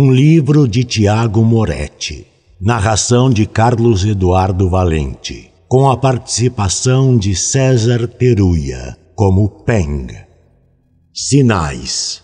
um livro de Tiago Moretti. Narração de Carlos Eduardo Valente. Com a participação de César Teruya como Peng. Sinais.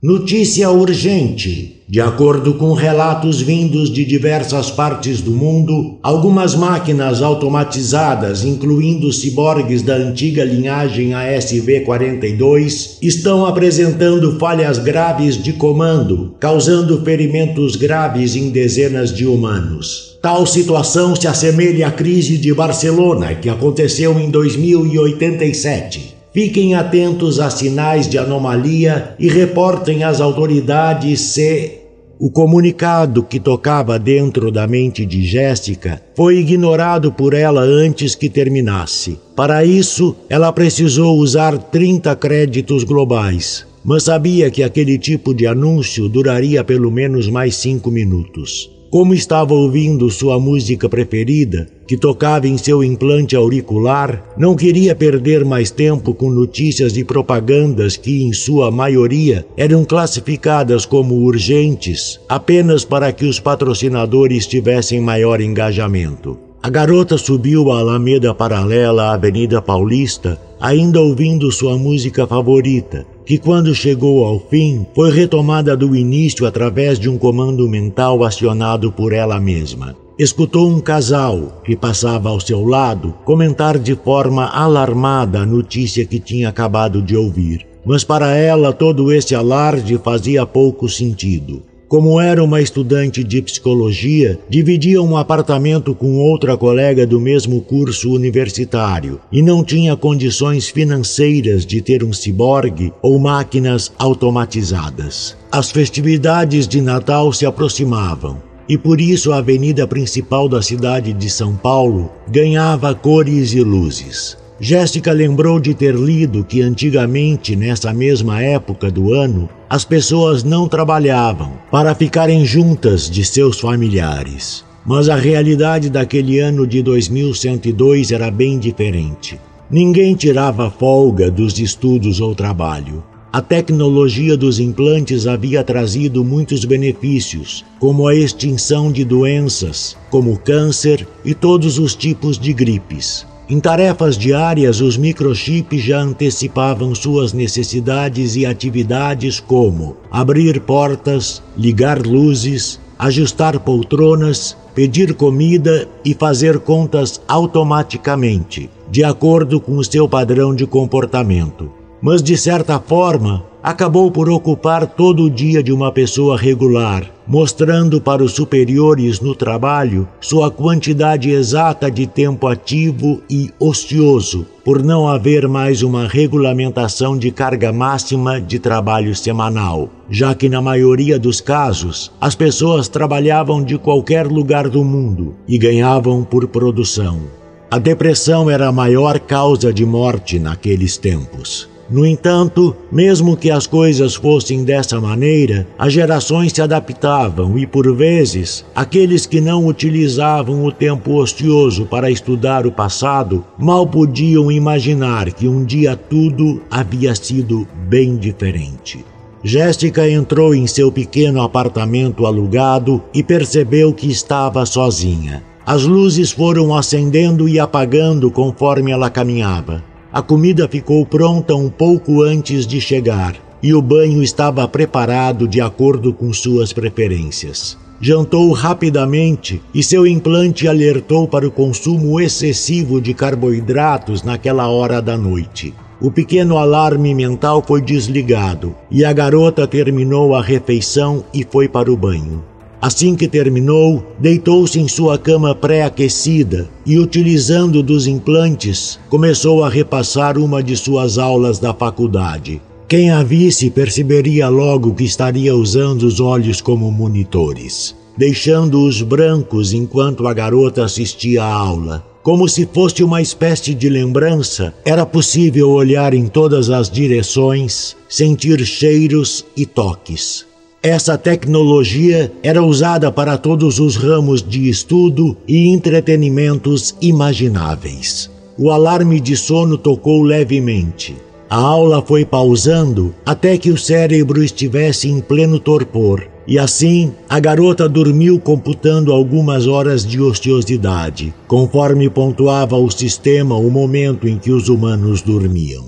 Notícia urgente. De acordo com relatos vindos de diversas partes do mundo, algumas máquinas automatizadas, incluindo ciborgues da antiga linhagem ASV-42, estão apresentando falhas graves de comando, causando ferimentos graves em dezenas de humanos. Tal situação se assemelha à crise de Barcelona, que aconteceu em 2087. Fiquem atentos a sinais de anomalia e reportem às autoridades se o comunicado que tocava dentro da mente de Jéssica foi ignorado por ela antes que terminasse. Para isso, ela precisou usar 30 créditos globais, mas sabia que aquele tipo de anúncio duraria pelo menos mais cinco minutos. Como estava ouvindo sua música preferida, que tocava em seu implante auricular, não queria perder mais tempo com notícias e propagandas que, em sua maioria, eram classificadas como urgentes apenas para que os patrocinadores tivessem maior engajamento. A garota subiu a Alameda paralela à Avenida Paulista, ainda ouvindo sua música favorita, que quando chegou ao fim foi retomada do início através de um comando mental acionado por ela mesma. Escutou um casal que passava ao seu lado comentar de forma alarmada a notícia que tinha acabado de ouvir. Mas para ela todo esse alarde fazia pouco sentido. Como era uma estudante de psicologia, dividia um apartamento com outra colega do mesmo curso universitário e não tinha condições financeiras de ter um ciborgue ou máquinas automatizadas. As festividades de Natal se aproximavam e por isso a avenida principal da cidade de São Paulo ganhava cores e luzes. Jéssica lembrou de ter lido que antigamente, nessa mesma época do ano, as pessoas não trabalhavam para ficarem juntas de seus familiares. Mas a realidade daquele ano de 2102 era bem diferente. Ninguém tirava folga dos estudos ou trabalho. A tecnologia dos implantes havia trazido muitos benefícios, como a extinção de doenças, como câncer e todos os tipos de gripes. Em tarefas diárias, os microchips já antecipavam suas necessidades e atividades como abrir portas, ligar luzes, ajustar poltronas, pedir comida e fazer contas automaticamente, de acordo com o seu padrão de comportamento. Mas, de certa forma, acabou por ocupar todo o dia de uma pessoa regular, mostrando para os superiores no trabalho sua quantidade exata de tempo ativo e ocioso, por não haver mais uma regulamentação de carga máxima de trabalho semanal, já que na maioria dos casos as pessoas trabalhavam de qualquer lugar do mundo e ganhavam por produção. A depressão era a maior causa de morte naqueles tempos. No entanto, mesmo que as coisas fossem dessa maneira, as gerações se adaptavam e, por vezes, aqueles que não utilizavam o tempo ocioso para estudar o passado mal podiam imaginar que um dia tudo havia sido bem diferente. Jéssica entrou em seu pequeno apartamento alugado e percebeu que estava sozinha. As luzes foram acendendo e apagando conforme ela caminhava. A comida ficou pronta um pouco antes de chegar e o banho estava preparado de acordo com suas preferências. Jantou rapidamente e seu implante alertou para o consumo excessivo de carboidratos naquela hora da noite. O pequeno alarme mental foi desligado e a garota terminou a refeição e foi para o banho. Assim que terminou, deitou-se em sua cama pré-aquecida e, utilizando dos implantes, começou a repassar uma de suas aulas da faculdade. Quem a visse perceberia logo que estaria usando os olhos como monitores, deixando-os brancos enquanto a garota assistia à aula. Como se fosse uma espécie de lembrança, era possível olhar em todas as direções, sentir cheiros e toques. Essa tecnologia era usada para todos os ramos de estudo e entretenimentos imagináveis. O alarme de sono tocou levemente. A aula foi pausando até que o cérebro estivesse em pleno torpor, e assim a garota dormiu computando algumas horas de ociosidade, conforme pontuava o sistema o momento em que os humanos dormiam.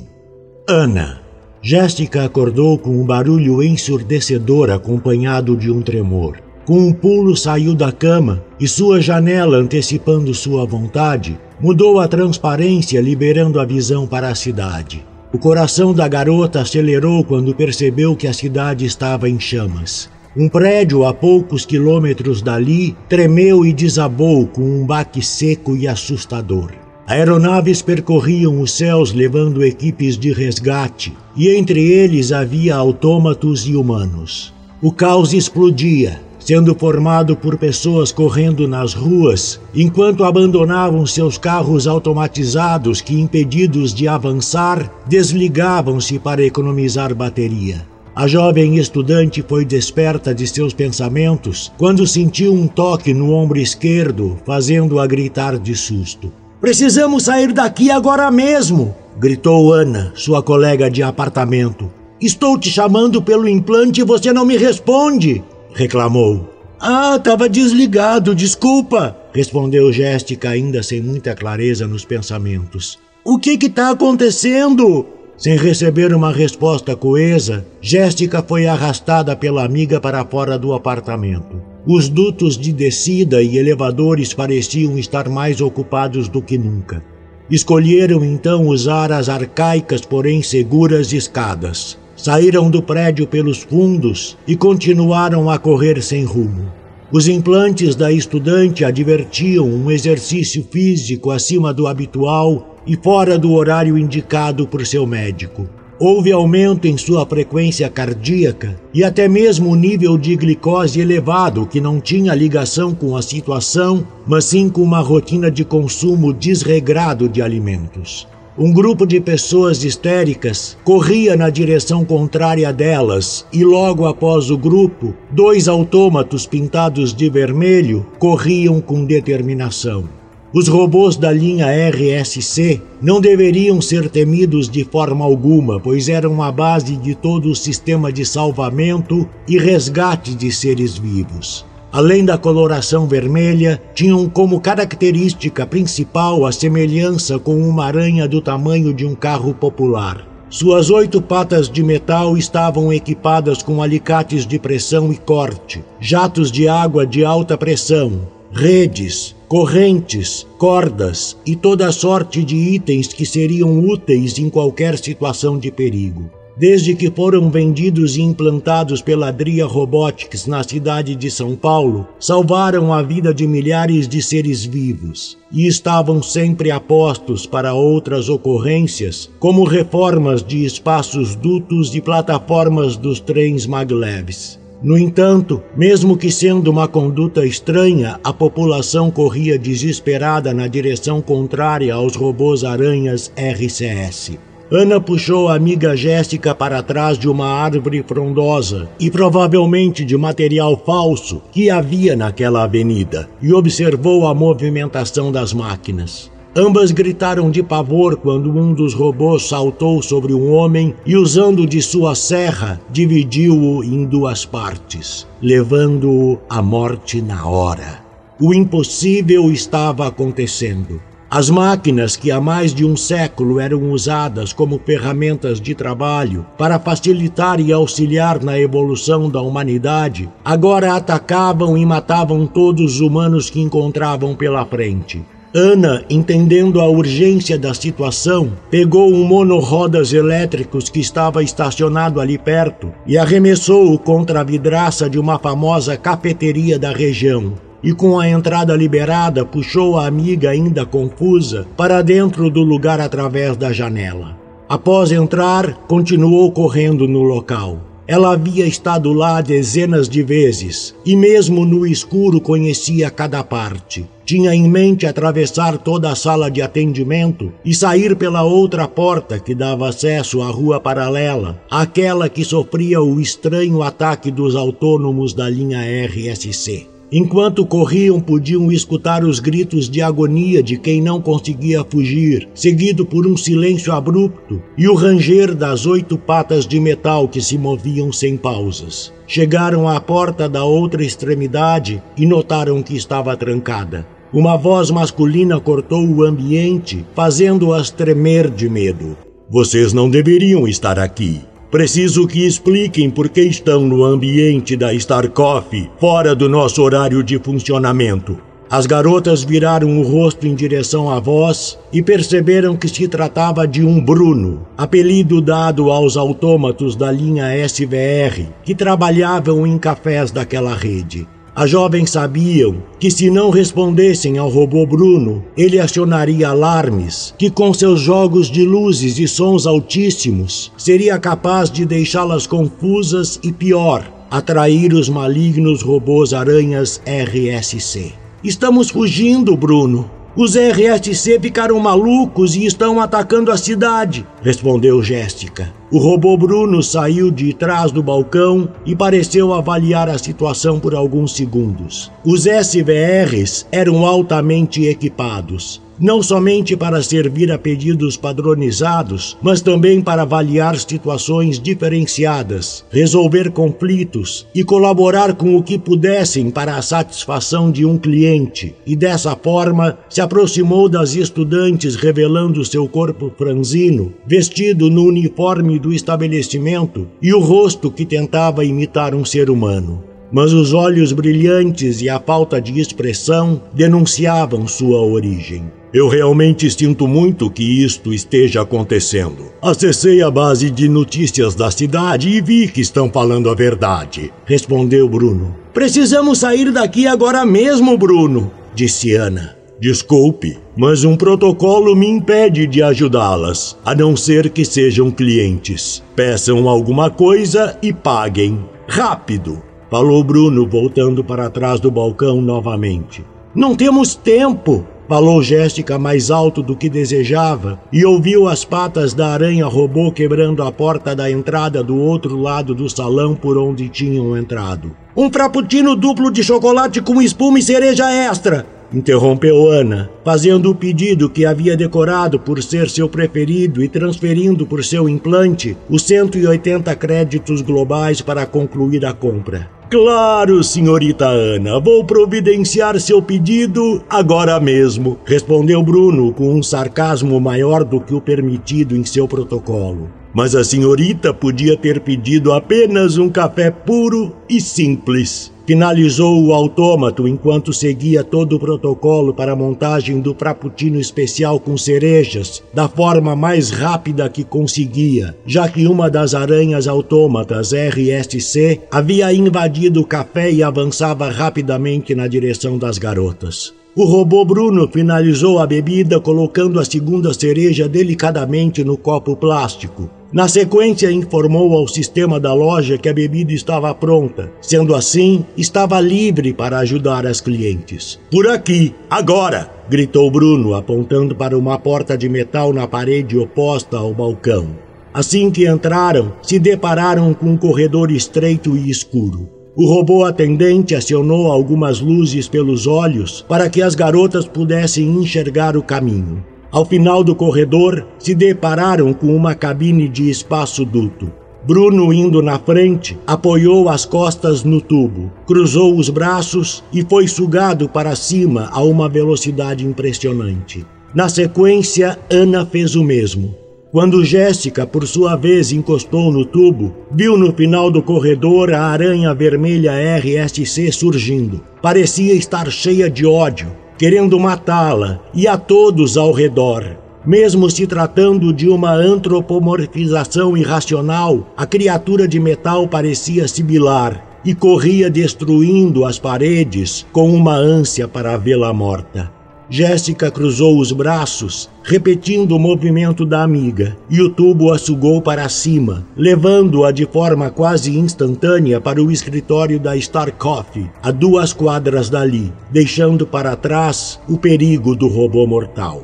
Ana, Jéssica acordou com um barulho ensurdecedor acompanhado de um tremor. Com um pulo saiu da cama e sua janela, antecipando sua vontade, mudou a transparência, liberando a visão para a cidade. O coração da garota acelerou quando percebeu que a cidade estava em chamas. Um prédio a poucos quilômetros dali tremeu e desabou com um baque seco e assustador. Aeronaves percorriam os céus levando equipes de resgate, e entre eles havia autômatos e humanos. O caos explodia, sendo formado por pessoas correndo nas ruas, enquanto abandonavam seus carros automatizados que, impedidos de avançar, desligavam-se para economizar bateria. A jovem estudante foi desperta de seus pensamentos quando sentiu um toque no ombro esquerdo, fazendo-a gritar de susto. Precisamos sair daqui agora mesmo! gritou Ana, sua colega de apartamento. Estou te chamando pelo implante e você não me responde! reclamou. Ah, estava desligado, desculpa! respondeu Jéssica, ainda sem muita clareza nos pensamentos. O que está acontecendo? Sem receber uma resposta coesa, Jéssica foi arrastada pela amiga para fora do apartamento. Os dutos de descida e elevadores pareciam estar mais ocupados do que nunca. Escolheram então usar as arcaicas, porém seguras escadas. Saíram do prédio pelos fundos e continuaram a correr sem rumo. Os implantes da estudante advertiam um exercício físico acima do habitual e fora do horário indicado por seu médico. Houve aumento em sua frequência cardíaca e até mesmo nível de glicose elevado, que não tinha ligação com a situação, mas sim com uma rotina de consumo desregrado de alimentos. Um grupo de pessoas histéricas corria na direção contrária delas e, logo após o grupo, dois autômatos pintados de vermelho corriam com determinação. Os robôs da linha RSC não deveriam ser temidos de forma alguma, pois eram a base de todo o sistema de salvamento e resgate de seres vivos. Além da coloração vermelha, tinham como característica principal a semelhança com uma aranha do tamanho de um carro popular. Suas oito patas de metal estavam equipadas com alicates de pressão e corte, jatos de água de alta pressão, redes, correntes, cordas e toda sorte de itens que seriam úteis em qualquer situação de perigo. Desde que foram vendidos e implantados pela Dria Robotics na cidade de São Paulo, salvaram a vida de milhares de seres vivos e estavam sempre apostos para outras ocorrências, como reformas de espaços dutos e plataformas dos trens maglevs. No entanto, mesmo que sendo uma conduta estranha, a população corria desesperada na direção contrária aos robôs aranhas RCS. Ana puxou a amiga Jéssica para trás de uma árvore frondosa e provavelmente de material falso que havia naquela avenida e observou a movimentação das máquinas. Ambas gritaram de pavor quando um dos robôs saltou sobre um homem e, usando de sua serra, dividiu-o em duas partes, levando-o à morte na hora. O impossível estava acontecendo. As máquinas que há mais de um século eram usadas como ferramentas de trabalho para facilitar e auxiliar na evolução da humanidade, agora atacavam e matavam todos os humanos que encontravam pela frente. Ana, entendendo a urgência da situação, pegou um monorodas elétricos que estava estacionado ali perto e arremessou-o contra a vidraça de uma famosa cafeteria da região e, com a entrada liberada, puxou a amiga ainda confusa para dentro do lugar através da janela. Após entrar, continuou correndo no local. Ela havia estado lá dezenas de vezes e, mesmo no escuro, conhecia cada parte. Tinha em mente atravessar toda a sala de atendimento e sair pela outra porta que dava acesso à rua paralela, aquela que sofria o estranho ataque dos autônomos da linha RSC. Enquanto corriam, podiam escutar os gritos de agonia de quem não conseguia fugir, seguido por um silêncio abrupto e o ranger das oito patas de metal que se moviam sem pausas. Chegaram à porta da outra extremidade e notaram que estava trancada. Uma voz masculina cortou o ambiente, fazendo-as tremer de medo. Vocês não deveriam estar aqui. Preciso que expliquem por que estão no ambiente da Star Coffee, fora do nosso horário de funcionamento. As garotas viraram o rosto em direção à voz e perceberam que se tratava de um Bruno, apelido dado aos autômatos da linha SVR, que trabalhavam em cafés daquela rede. As jovens sabiam que, se não respondessem ao robô Bruno, ele acionaria alarmes que, com seus jogos de luzes e sons altíssimos, seria capaz de deixá-las confusas e, pior, atrair os malignos robôs aranhas RSC. Estamos fugindo, Bruno, os RSC ficaram malucos e estão atacando a cidade, respondeu Jéssica. O robô Bruno saiu de trás do balcão e pareceu avaliar a situação por alguns segundos. Os SVRs eram altamente equipados não somente para servir a pedidos padronizados, mas também para avaliar situações diferenciadas, resolver conflitos e colaborar com o que pudessem para a satisfação de um cliente. E dessa forma se aproximou das estudantes, revelando seu corpo franzino, vestido no uniforme do estabelecimento e o rosto que tentava imitar um ser humano mas os olhos brilhantes e a falta de expressão denunciavam sua origem. Eu realmente sinto muito que isto esteja acontecendo. Acessei a base de notícias da cidade e vi que estão falando a verdade, respondeu Bruno. Precisamos sair daqui agora mesmo, Bruno, disse Ana. Desculpe, mas um protocolo me impede de ajudá-las, a não ser que sejam clientes. Peçam alguma coisa e paguem. Rápido! Falou Bruno, voltando para trás do balcão novamente. Não temos tempo! Falou Jéssica mais alto do que desejava e ouviu as patas da aranha robô quebrando a porta da entrada do outro lado do salão por onde tinham entrado. Um frappuccino duplo de chocolate com espuma e cereja extra! Interrompeu Ana, fazendo o pedido que havia decorado por ser seu preferido e transferindo por seu implante os 180 créditos globais para concluir a compra. Claro, senhorita Ana, vou providenciar seu pedido agora mesmo, respondeu Bruno com um sarcasmo maior do que o permitido em seu protocolo. Mas a senhorita podia ter pedido apenas um café puro e simples. Finalizou o autômato enquanto seguia todo o protocolo para a montagem do frappuccino especial com cerejas, da forma mais rápida que conseguia, já que uma das aranhas autômatas RSC havia invadido o café e avançava rapidamente na direção das garotas. O robô Bruno finalizou a bebida colocando a segunda cereja delicadamente no copo plástico, na sequência, informou ao sistema da loja que a bebida estava pronta. Sendo assim, estava livre para ajudar as clientes. Por aqui, agora! gritou Bruno, apontando para uma porta de metal na parede oposta ao balcão. Assim que entraram, se depararam com um corredor estreito e escuro. O robô atendente acionou algumas luzes pelos olhos para que as garotas pudessem enxergar o caminho. Ao final do corredor, se depararam com uma cabine de espaço duto. Bruno, indo na frente, apoiou as costas no tubo, cruzou os braços e foi sugado para cima a uma velocidade impressionante. Na sequência, Ana fez o mesmo. Quando Jéssica, por sua vez, encostou no tubo, viu no final do corredor a aranha vermelha RSC surgindo. Parecia estar cheia de ódio, querendo matá-la e a todos ao redor. Mesmo se tratando de uma antropomorfização irracional, a criatura de metal parecia sibilar e corria destruindo as paredes com uma ânsia para vê-la morta. Jéssica cruzou os braços, repetindo o movimento da amiga, e o tubo a sugou para cima, levando-a de forma quase instantânea para o escritório da Star Coffee, a duas quadras dali, deixando para trás o perigo do robô mortal.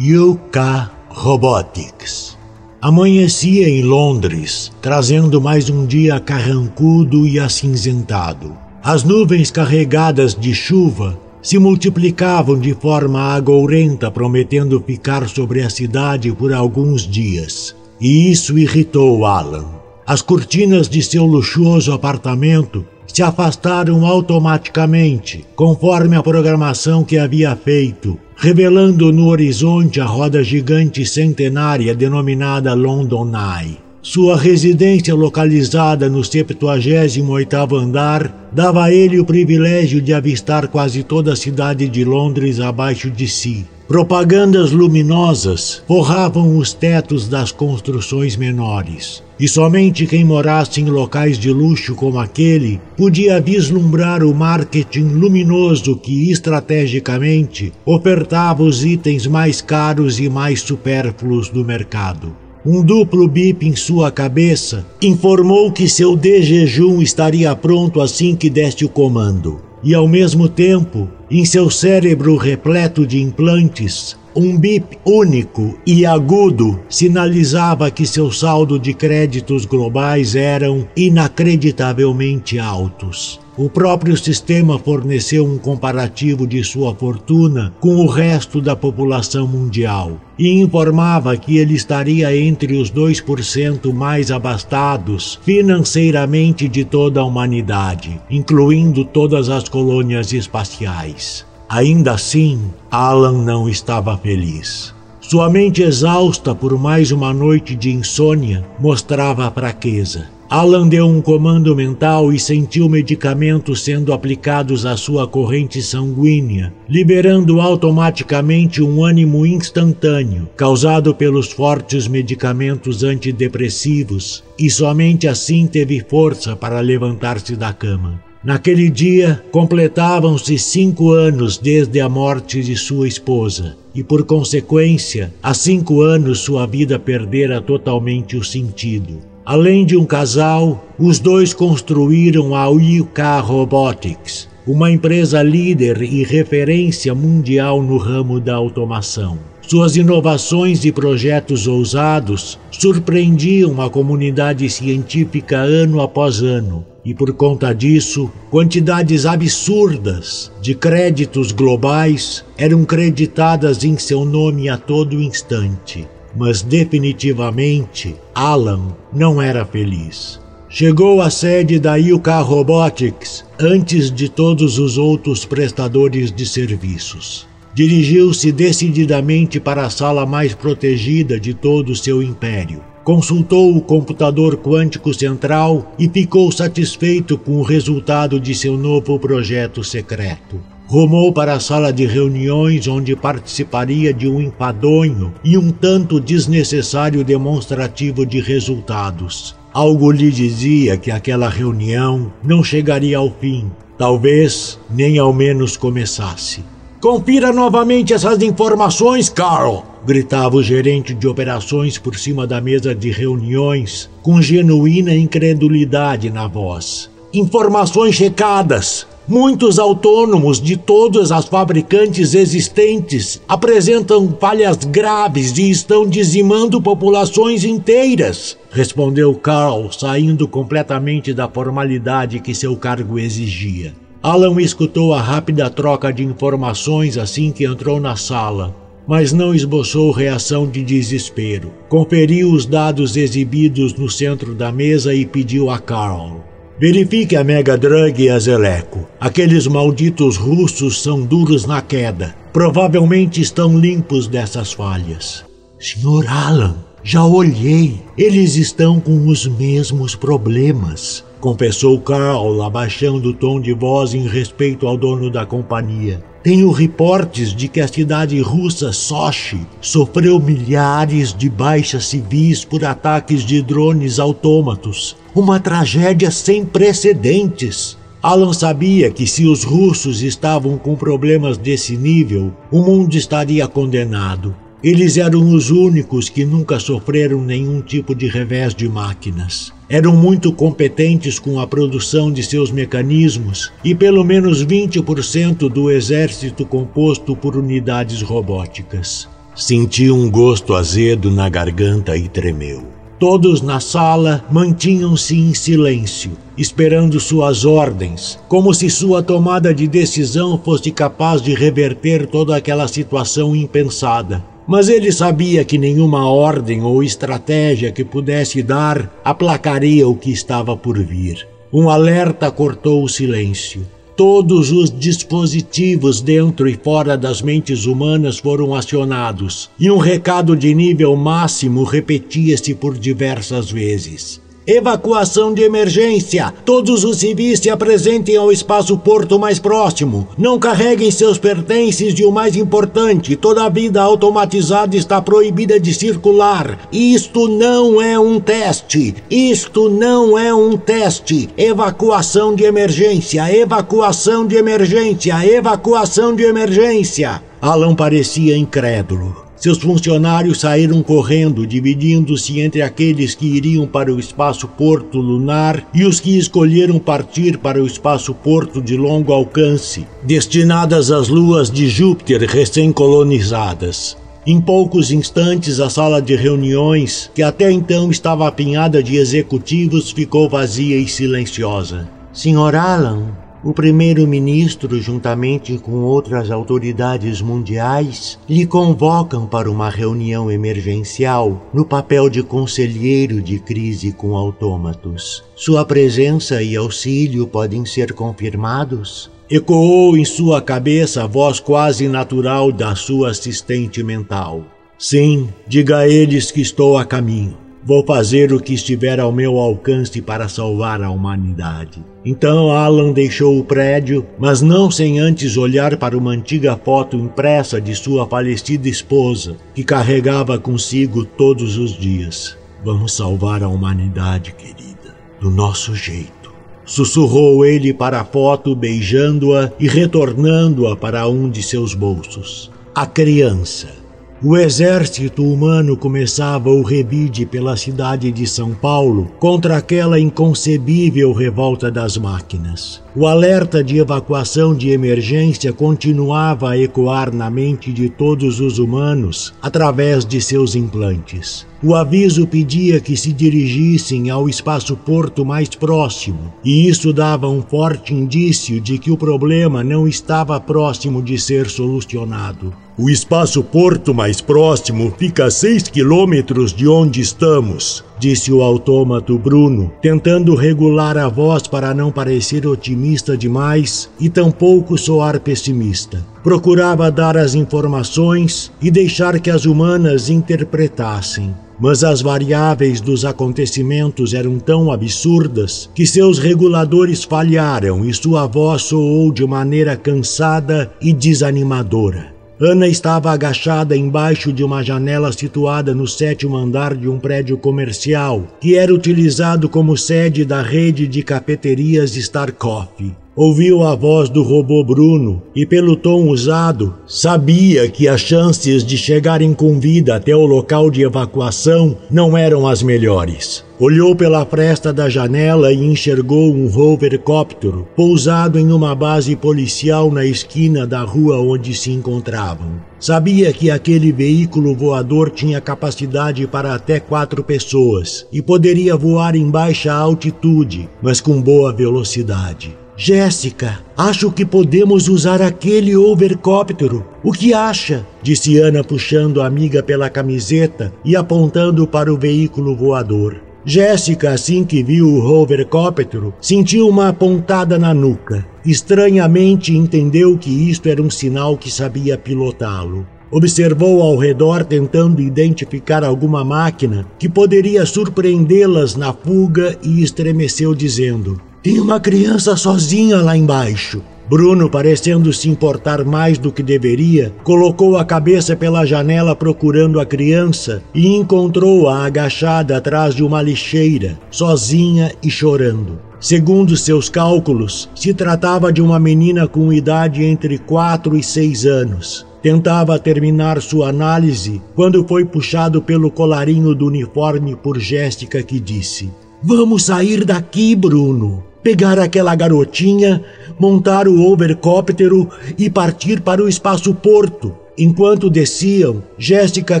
Yuka Robotics. Amanhecia em Londres, trazendo mais um dia carrancudo e acinzentado. As nuvens carregadas de chuva se multiplicavam de forma agourenta, prometendo ficar sobre a cidade por alguns dias. E isso irritou Alan. As cortinas de seu luxuoso apartamento se afastaram automaticamente, conforme a programação que havia feito, revelando no horizonte a roda gigante centenária denominada London Eye. Sua residência localizada no 78º andar dava a ele o privilégio de avistar quase toda a cidade de Londres abaixo de si. Propagandas luminosas forravam os tetos das construções menores, e somente quem morasse em locais de luxo como aquele podia vislumbrar o marketing luminoso que estrategicamente ofertava os itens mais caros e mais supérfluos do mercado. Um duplo bip em sua cabeça informou que seu de jejum estaria pronto assim que deste o comando. E ao mesmo tempo, em seu cérebro repleto de implantes, um bip único e agudo sinalizava que seu saldo de créditos globais eram inacreditavelmente altos. O próprio sistema forneceu um comparativo de sua fortuna com o resto da população mundial e informava que ele estaria entre os 2% mais abastados financeiramente de toda a humanidade, incluindo todas as colônias espaciais. Ainda assim, Alan não estava feliz. Sua mente exausta por mais uma noite de insônia mostrava fraqueza. Alan deu um comando mental e sentiu medicamentos sendo aplicados à sua corrente sanguínea, liberando automaticamente um ânimo instantâneo, causado pelos fortes medicamentos antidepressivos, e somente assim teve força para levantar-se da cama. Naquele dia, completavam-se cinco anos desde a morte de sua esposa, e por consequência, há cinco anos sua vida perdera totalmente o sentido. Além de um casal, os dois construíram a UK Robotics, uma empresa líder e referência mundial no ramo da automação. Suas inovações e projetos ousados surpreendiam a comunidade científica ano após ano, e por conta disso, quantidades absurdas de créditos globais eram creditadas em seu nome a todo instante mas definitivamente Alan não era feliz. Chegou à sede da Yuka Robotics antes de todos os outros prestadores de serviços. Dirigiu-se decididamente para a sala mais protegida de todo o seu império. Consultou o computador quântico central e ficou satisfeito com o resultado de seu novo projeto secreto rumou para a sala de reuniões onde participaria de um empadonho e um tanto desnecessário demonstrativo de resultados. Algo lhe dizia que aquela reunião não chegaria ao fim, talvez nem ao menos começasse. Confira novamente essas informações, Carl! gritava o gerente de operações por cima da mesa de reuniões, com genuína incredulidade na voz. Informações checadas, Muitos autônomos de todas as fabricantes existentes apresentam falhas graves e estão dizimando populações inteiras, respondeu Carl, saindo completamente da formalidade que seu cargo exigia. Alan escutou a rápida troca de informações assim que entrou na sala, mas não esboçou reação de desespero. Conferiu os dados exibidos no centro da mesa e pediu a Carl: Verifique a Mega Drug e a Zeleco. Aqueles malditos russos são duros na queda. Provavelmente estão limpos dessas falhas. Senhor Alan, já olhei. Eles estão com os mesmos problemas, confessou Carl, abaixando o tom de voz em respeito ao dono da companhia. Tenho reportes de que a cidade russa Sochi sofreu milhares de baixas civis por ataques de drones autômatos. Uma tragédia sem precedentes. Alan sabia que se os russos estavam com problemas desse nível, o mundo estaria condenado. Eles eram os únicos que nunca sofreram nenhum tipo de revés de máquinas. Eram muito competentes com a produção de seus mecanismos e pelo menos 20% do exército composto por unidades robóticas. Sentiu um gosto azedo na garganta e tremeu. Todos na sala mantinham-se em silêncio, esperando suas ordens, como se sua tomada de decisão fosse capaz de reverter toda aquela situação impensada. Mas ele sabia que nenhuma ordem ou estratégia que pudesse dar aplacaria o que estava por vir. Um alerta cortou o silêncio. Todos os dispositivos dentro e fora das mentes humanas foram acionados, e um recado de nível máximo repetia-se por diversas vezes. Evacuação de emergência. Todos os civis se apresentem ao espaço porto mais próximo. Não carreguem seus pertences e o mais importante, toda a vida automatizada está proibida de circular. Isto não é um teste. Isto não é um teste. Evacuação de emergência. Evacuação de emergência. Evacuação de emergência. Alan parecia incrédulo. Seus funcionários saíram correndo, dividindo-se entre aqueles que iriam para o espaço porto lunar e os que escolheram partir para o espaço porto de longo alcance, destinadas às luas de Júpiter recém-colonizadas. Em poucos instantes, a sala de reuniões, que até então estava apinhada de executivos, ficou vazia e silenciosa. Sr. Alan, o primeiro-ministro, juntamente com outras autoridades mundiais, lhe convocam para uma reunião emergencial no papel de conselheiro de crise com autômatos. Sua presença e auxílio podem ser confirmados? Ecoou em sua cabeça a voz quase natural da sua assistente mental. Sim, diga a eles que estou a caminho. Vou fazer o que estiver ao meu alcance para salvar a humanidade. Então Alan deixou o prédio, mas não sem antes olhar para uma antiga foto impressa de sua falecida esposa, que carregava consigo todos os dias. Vamos salvar a humanidade, querida, do nosso jeito. Sussurrou ele para a foto, beijando-a e retornando-a para um de seus bolsos. A criança o exército humano começava o revide pela cidade de São Paulo contra aquela inconcebível revolta das máquinas. O alerta de evacuação de emergência continuava a ecoar na mente de todos os humanos através de seus implantes. O aviso pedia que se dirigissem ao espaço-porto mais próximo, e isso dava um forte indício de que o problema não estava próximo de ser solucionado. O espaço-porto mais próximo fica a seis quilômetros de onde estamos, disse o autômato Bruno, tentando regular a voz para não parecer otimista demais e tampouco soar pessimista. Procurava dar as informações e deixar que as humanas interpretassem mas as variáveis dos acontecimentos eram tão absurdas que seus reguladores falharam e sua voz soou de maneira cansada e desanimadora. Ana estava agachada embaixo de uma janela situada no sétimo andar de um prédio comercial, que era utilizado como sede da rede de cafeterias Star Coffee. Ouviu a voz do robô Bruno e, pelo tom usado, sabia que as chances de chegarem com vida até o local de evacuação não eram as melhores. Olhou pela fresta da janela e enxergou um hovercóptero pousado em uma base policial na esquina da rua onde se encontravam. Sabia que aquele veículo voador tinha capacidade para até quatro pessoas e poderia voar em baixa altitude, mas com boa velocidade. Jéssica, acho que podemos usar aquele overcóptero. O que acha? Disse Ana, puxando a amiga pela camiseta e apontando para o veículo voador. Jéssica, assim que viu o hovercóptero, sentiu uma pontada na nuca. Estranhamente entendeu que isto era um sinal que sabia pilotá-lo. Observou ao redor tentando identificar alguma máquina que poderia surpreendê-las na fuga e estremeceu dizendo: Tem uma criança sozinha lá embaixo. Bruno, parecendo se importar mais do que deveria, colocou a cabeça pela janela procurando a criança e encontrou-a agachada atrás de uma lixeira, sozinha e chorando. Segundo seus cálculos, se tratava de uma menina com idade entre 4 e 6 anos. Tentava terminar sua análise quando foi puxado pelo colarinho do uniforme por Jéssica que disse: Vamos sair daqui, Bruno. Pegar aquela garotinha, montar o overcóptero e partir para o espaço porto. Enquanto desciam, Jéssica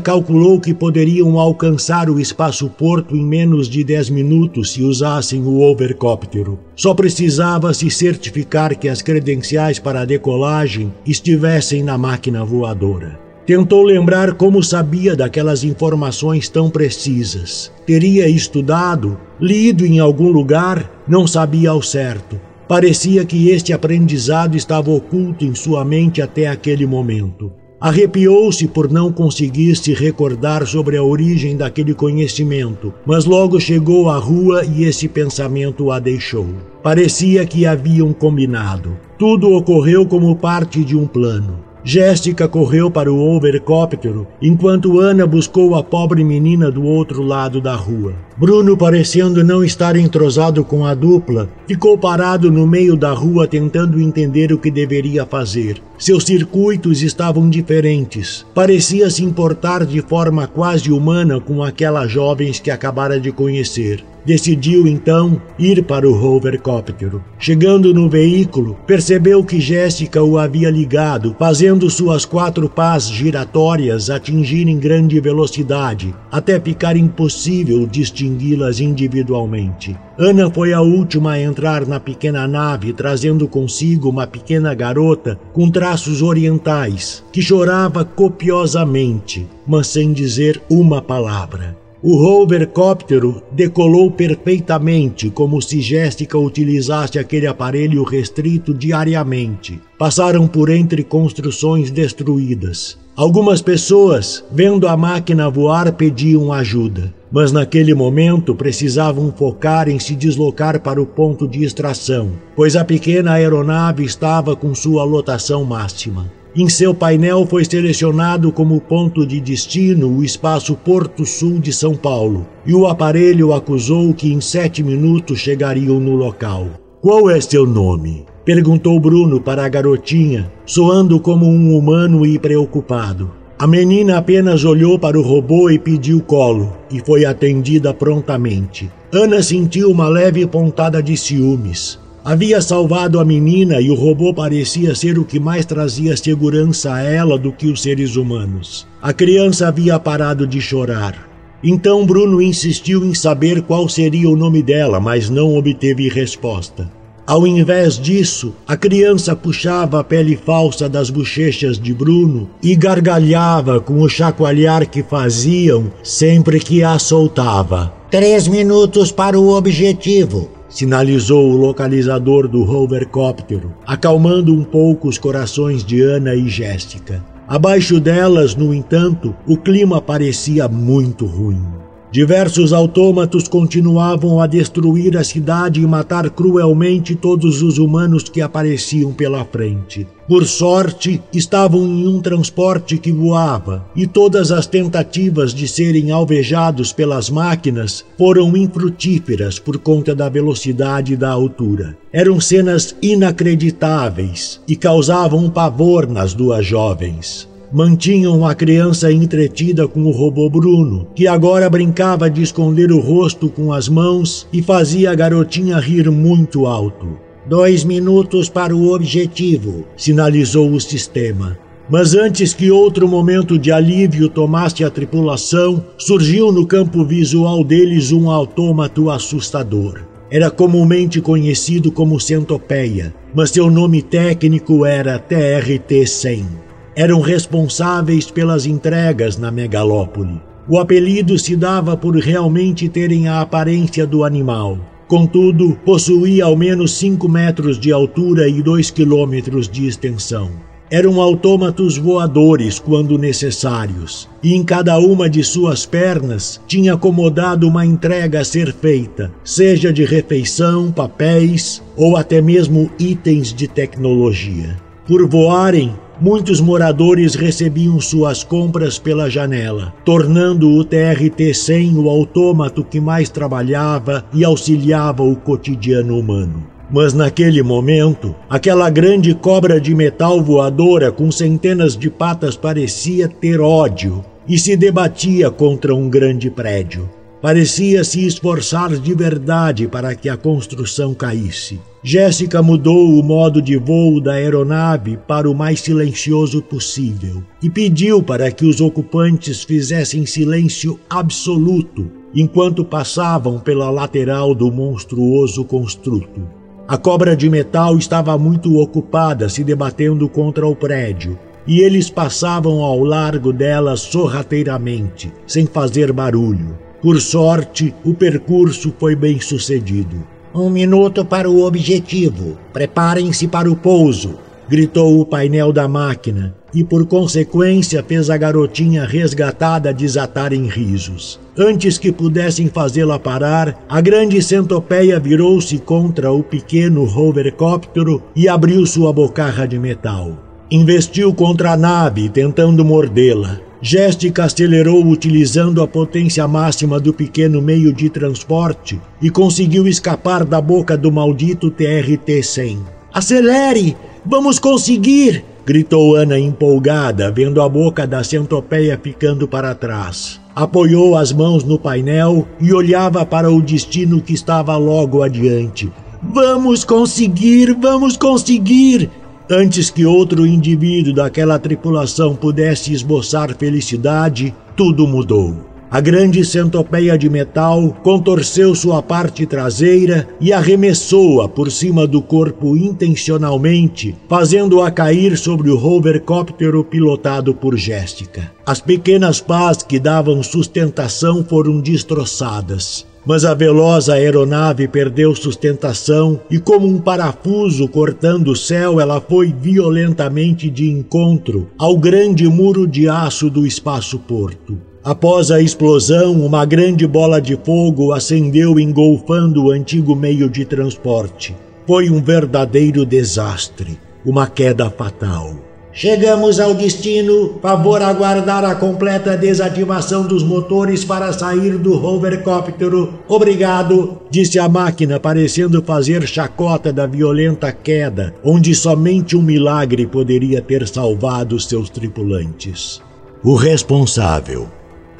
calculou que poderiam alcançar o espaço-porto em menos de 10 minutos se usassem o overcóptero. Só precisava se certificar que as credenciais para a decolagem estivessem na máquina voadora. Tentou lembrar como sabia daquelas informações tão precisas. Teria estudado, lido em algum lugar, não sabia ao certo. Parecia que este aprendizado estava oculto em sua mente até aquele momento. Arrepiou-se por não conseguir se recordar sobre a origem daquele conhecimento, mas logo chegou à rua e esse pensamento a deixou. Parecia que haviam combinado. Tudo ocorreu como parte de um plano. Jéssica correu para o overcóptero, enquanto Ana buscou a pobre menina do outro lado da rua. Bruno, parecendo não estar entrosado com a dupla, ficou parado no meio da rua tentando entender o que deveria fazer. Seus circuitos estavam diferentes. Parecia se importar de forma quase humana com aquelas jovens que acabara de conhecer. Decidiu então ir para o hovercóptero. Chegando no veículo, percebeu que Jéssica o havia ligado, fazendo suas quatro pás giratórias atingirem grande velocidade, até ficar impossível distingui-las individualmente. Ana foi a última a entrar na pequena nave, trazendo consigo uma pequena garota com traços orientais, que chorava copiosamente, mas sem dizer uma palavra. O hovercóptero decolou perfeitamente, como se Jéssica utilizasse aquele aparelho restrito diariamente. Passaram por entre construções destruídas. Algumas pessoas, vendo a máquina voar, pediam ajuda, mas naquele momento precisavam focar em se deslocar para o ponto de extração, pois a pequena aeronave estava com sua lotação máxima. Em seu painel foi selecionado como ponto de destino o espaço Porto Sul de São Paulo, e o aparelho acusou que em sete minutos chegariam no local. Qual é seu nome? perguntou Bruno para a garotinha, soando como um humano e preocupado. A menina apenas olhou para o robô e pediu colo, e foi atendida prontamente. Ana sentiu uma leve pontada de ciúmes. Havia salvado a menina e o robô parecia ser o que mais trazia segurança a ela do que os seres humanos. A criança havia parado de chorar. Então Bruno insistiu em saber qual seria o nome dela, mas não obteve resposta. Ao invés disso, a criança puxava a pele falsa das bochechas de Bruno e gargalhava com o chacoalhar que faziam sempre que a soltava. Três minutos para o objetivo sinalizou o localizador do hovercóptero, acalmando um pouco os corações de Ana e Jéssica. Abaixo delas, no entanto, o clima parecia muito ruim. Diversos autômatos continuavam a destruir a cidade e matar cruelmente todos os humanos que apareciam pela frente. Por sorte, estavam em um transporte que voava, e todas as tentativas de serem alvejados pelas máquinas foram infrutíferas por conta da velocidade e da altura. Eram cenas inacreditáveis e causavam pavor nas duas jovens mantinham a criança entretida com o robô Bruno, que agora brincava de esconder o rosto com as mãos e fazia a garotinha rir muito alto. Dois minutos para o objetivo, sinalizou o sistema. Mas antes que outro momento de alívio tomasse a tripulação, surgiu no campo visual deles um autômato assustador. Era comumente conhecido como Centopeia, mas seu nome técnico era TRT-100 eram responsáveis pelas entregas na megalópole. O apelido se dava por realmente terem a aparência do animal. Contudo, possuía ao menos 5 metros de altura e 2 quilômetros de extensão. Eram autômatos voadores quando necessários, e em cada uma de suas pernas tinha acomodado uma entrega a ser feita, seja de refeição, papéis ou até mesmo itens de tecnologia. Por voarem, muitos moradores recebiam suas compras pela janela, tornando o TRT-100 o autômato que mais trabalhava e auxiliava o cotidiano humano. Mas naquele momento, aquela grande cobra de metal voadora com centenas de patas parecia ter ódio e se debatia contra um grande prédio. Parecia se esforçar de verdade para que a construção caísse. Jéssica mudou o modo de voo da aeronave para o mais silencioso possível e pediu para que os ocupantes fizessem silêncio absoluto enquanto passavam pela lateral do monstruoso construto. A cobra de metal estava muito ocupada se debatendo contra o prédio e eles passavam ao largo dela sorrateiramente, sem fazer barulho. Por sorte, o percurso foi bem sucedido. Um minuto para o objetivo. Preparem-se para o pouso, gritou o painel da máquina, e por consequência fez a garotinha resgatada desatar em risos. Antes que pudessem fazê-la parar, a grande centopeia virou-se contra o pequeno hovercóptero e abriu sua bocarra de metal. Investiu contra a nave, tentando mordê-la. Jéssica acelerou utilizando a potência máxima do pequeno meio de transporte e conseguiu escapar da boca do maldito TRT-100. Acelere! Vamos conseguir! gritou Ana empolgada, vendo a boca da centopeia ficando para trás. Apoiou as mãos no painel e olhava para o destino que estava logo adiante. Vamos conseguir! Vamos conseguir! Antes que outro indivíduo daquela tripulação pudesse esboçar felicidade, tudo mudou. A grande centopeia de metal contorceu sua parte traseira e arremessou-a por cima do corpo intencionalmente, fazendo-a cair sobre o hovercóptero pilotado por Jéssica. As pequenas pás que davam sustentação foram destroçadas. Mas a veloz aeronave perdeu sustentação e, como um parafuso cortando o céu, ela foi violentamente de encontro ao grande muro de aço do espaço-porto. Após a explosão, uma grande bola de fogo acendeu engolfando o antigo meio de transporte. Foi um verdadeiro desastre, uma queda fatal. Chegamos ao destino. Favor aguardar a completa desativação dos motores para sair do hovercóptero. Obrigado, disse a máquina, parecendo fazer chacota da violenta queda, onde somente um milagre poderia ter salvado seus tripulantes. O responsável.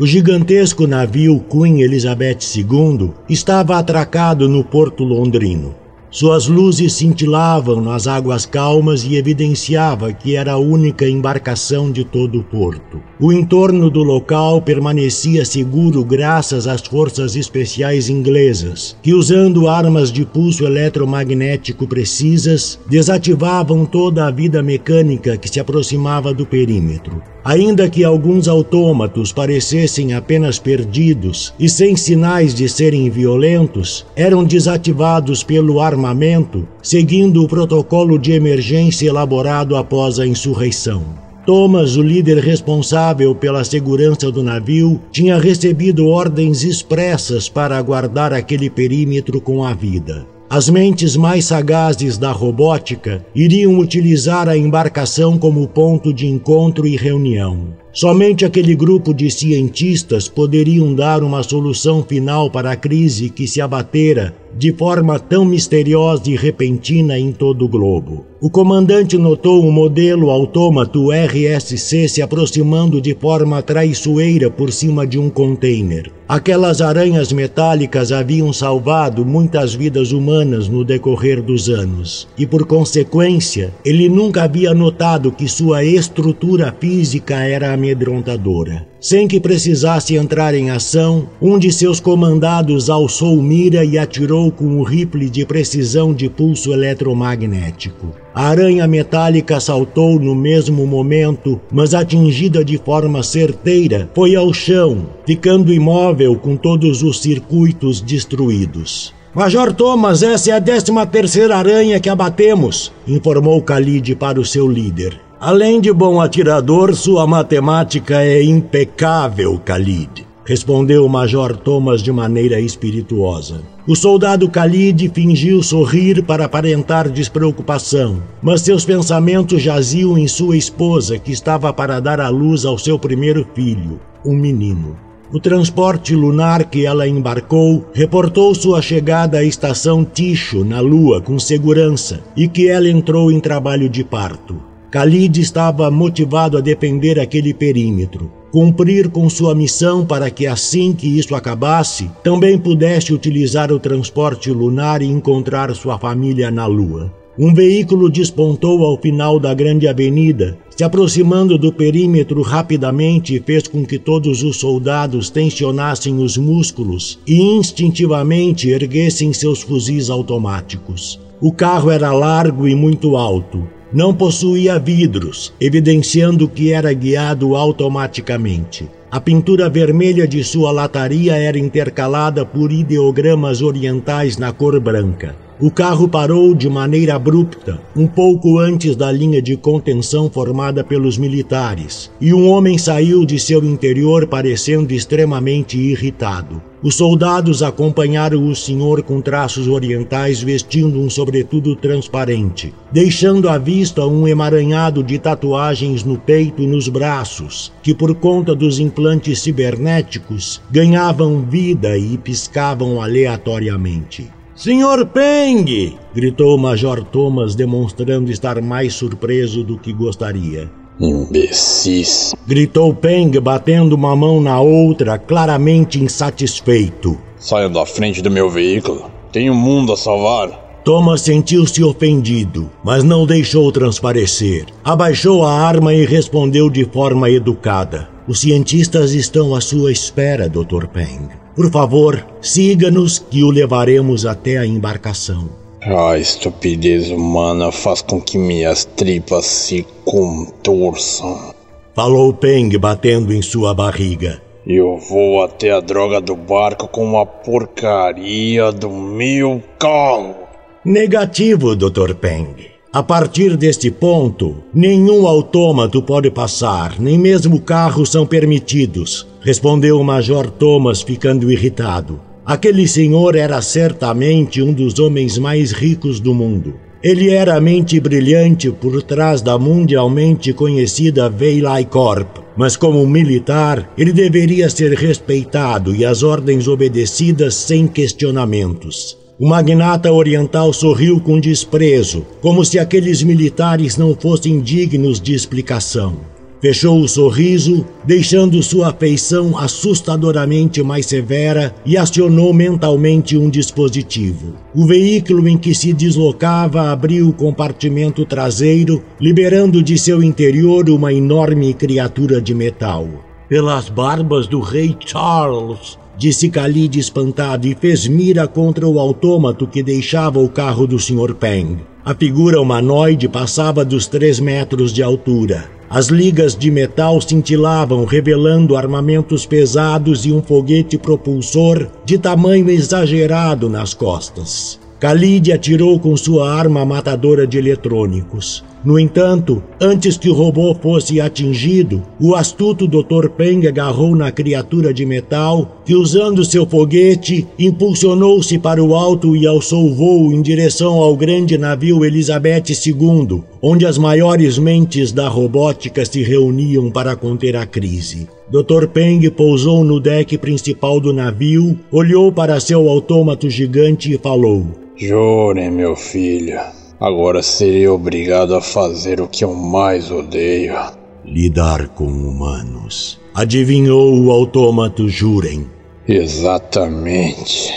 O gigantesco navio Queen Elizabeth II estava atracado no porto londrino. Suas luzes cintilavam nas águas calmas e evidenciava que era a única embarcação de todo o porto. O entorno do local permanecia seguro graças às forças especiais inglesas, que usando armas de pulso eletromagnético precisas, desativavam toda a vida mecânica que se aproximava do perímetro. Ainda que alguns autômatos parecessem apenas perdidos e sem sinais de serem violentos, eram desativados pelo armamento, seguindo o protocolo de emergência elaborado após a insurreição. Thomas, o líder responsável pela segurança do navio, tinha recebido ordens expressas para guardar aquele perímetro com a vida. As mentes mais sagazes da robótica iriam utilizar a embarcação como ponto de encontro e reunião. Somente aquele grupo de cientistas poderiam dar uma solução final para a crise que se abatera de forma tão misteriosa e repentina em todo o globo. O comandante notou um modelo autômato RSC se aproximando de forma traiçoeira por cima de um container. Aquelas aranhas metálicas haviam salvado muitas vidas humanas no decorrer dos anos, e por consequência, ele nunca havia notado que sua estrutura física era a amedrontadora. Sem que precisasse entrar em ação, um de seus comandados alçou mira e atirou com um rifle de precisão de pulso eletromagnético. A aranha metálica saltou no mesmo momento, mas atingida de forma certeira, foi ao chão, ficando imóvel com todos os circuitos destruídos. Major Thomas, essa é a décima terceira aranha que abatemos, informou Khalid para o seu líder. Além de bom atirador, sua matemática é impecável, Khalid, respondeu o Major Thomas de maneira espirituosa. O soldado Khalid fingiu sorrir para aparentar despreocupação, mas seus pensamentos jaziam em sua esposa, que estava para dar à luz ao seu primeiro filho, um menino. O transporte lunar que ela embarcou reportou sua chegada à estação Ticho, na Lua, com segurança e que ela entrou em trabalho de parto. Khalid estava motivado a defender aquele perímetro, cumprir com sua missão para que, assim que isso acabasse, também pudesse utilizar o transporte lunar e encontrar sua família na Lua. Um veículo despontou ao final da grande avenida, se aproximando do perímetro rapidamente fez com que todos os soldados tensionassem os músculos e instintivamente erguessem seus fuzis automáticos. O carro era largo e muito alto. Não possuía vidros, evidenciando que era guiado automaticamente. A pintura vermelha de sua lataria era intercalada por ideogramas orientais na cor branca. O carro parou de maneira abrupta, um pouco antes da linha de contenção formada pelos militares, e um homem saiu de seu interior parecendo extremamente irritado. Os soldados acompanharam o senhor com traços orientais vestindo um sobretudo transparente, deixando à vista um emaranhado de tatuagens no peito e nos braços, que por conta dos implantes cibernéticos ganhavam vida e piscavam aleatoriamente. Senhor Peng! gritou o Major Thomas, demonstrando estar mais surpreso do que gostaria. Imbecis! gritou Peng, batendo uma mão na outra, claramente insatisfeito. Saiam da frente do meu veículo. Tenho um mundo a salvar. Thomas sentiu-se ofendido, mas não deixou transparecer. Abaixou a arma e respondeu de forma educada: Os cientistas estão à sua espera, Dr. Peng. Por favor, siga-nos que o levaremos até a embarcação. A estupidez humana faz com que minhas tripas se contorçam. Falou Peng, batendo em sua barriga. Eu vou até a droga do barco com a porcaria do meu carro. Negativo, Dr. Peng. A partir deste ponto, nenhum autômato pode passar, nem mesmo carros são permitidos, respondeu o Major Thomas, ficando irritado. Aquele senhor era certamente um dos homens mais ricos do mundo. Ele era a mente brilhante por trás da mundialmente conhecida Veilai Corp, mas como militar, ele deveria ser respeitado e as ordens obedecidas sem questionamentos. O magnata oriental sorriu com desprezo, como se aqueles militares não fossem dignos de explicação. Fechou o sorriso, deixando sua feição assustadoramente mais severa e acionou mentalmente um dispositivo. O veículo em que se deslocava abriu o compartimento traseiro, liberando de seu interior uma enorme criatura de metal. Pelas barbas do rei Charles, disse Khalid espantado e fez mira contra o autômato que deixava o carro do Sr. Peng. A figura humanoide passava dos três metros de altura. As ligas de metal cintilavam, revelando armamentos pesados e um foguete propulsor de tamanho exagerado nas costas. Khalid atirou com sua arma matadora de eletrônicos. No entanto, antes que o robô fosse atingido, o astuto Dr. Peng agarrou na criatura de metal que, usando seu foguete, impulsionou-se para o alto e alçou voo em direção ao grande navio Elizabeth II, onde as maiores mentes da robótica se reuniam para conter a crise. Dr. Peng pousou no deck principal do navio, olhou para seu autômato gigante e falou: Jure, meu filho. Agora serei obrigado a fazer o que eu mais odeio: lidar com humanos. Adivinhou o autômato Juren. Exatamente.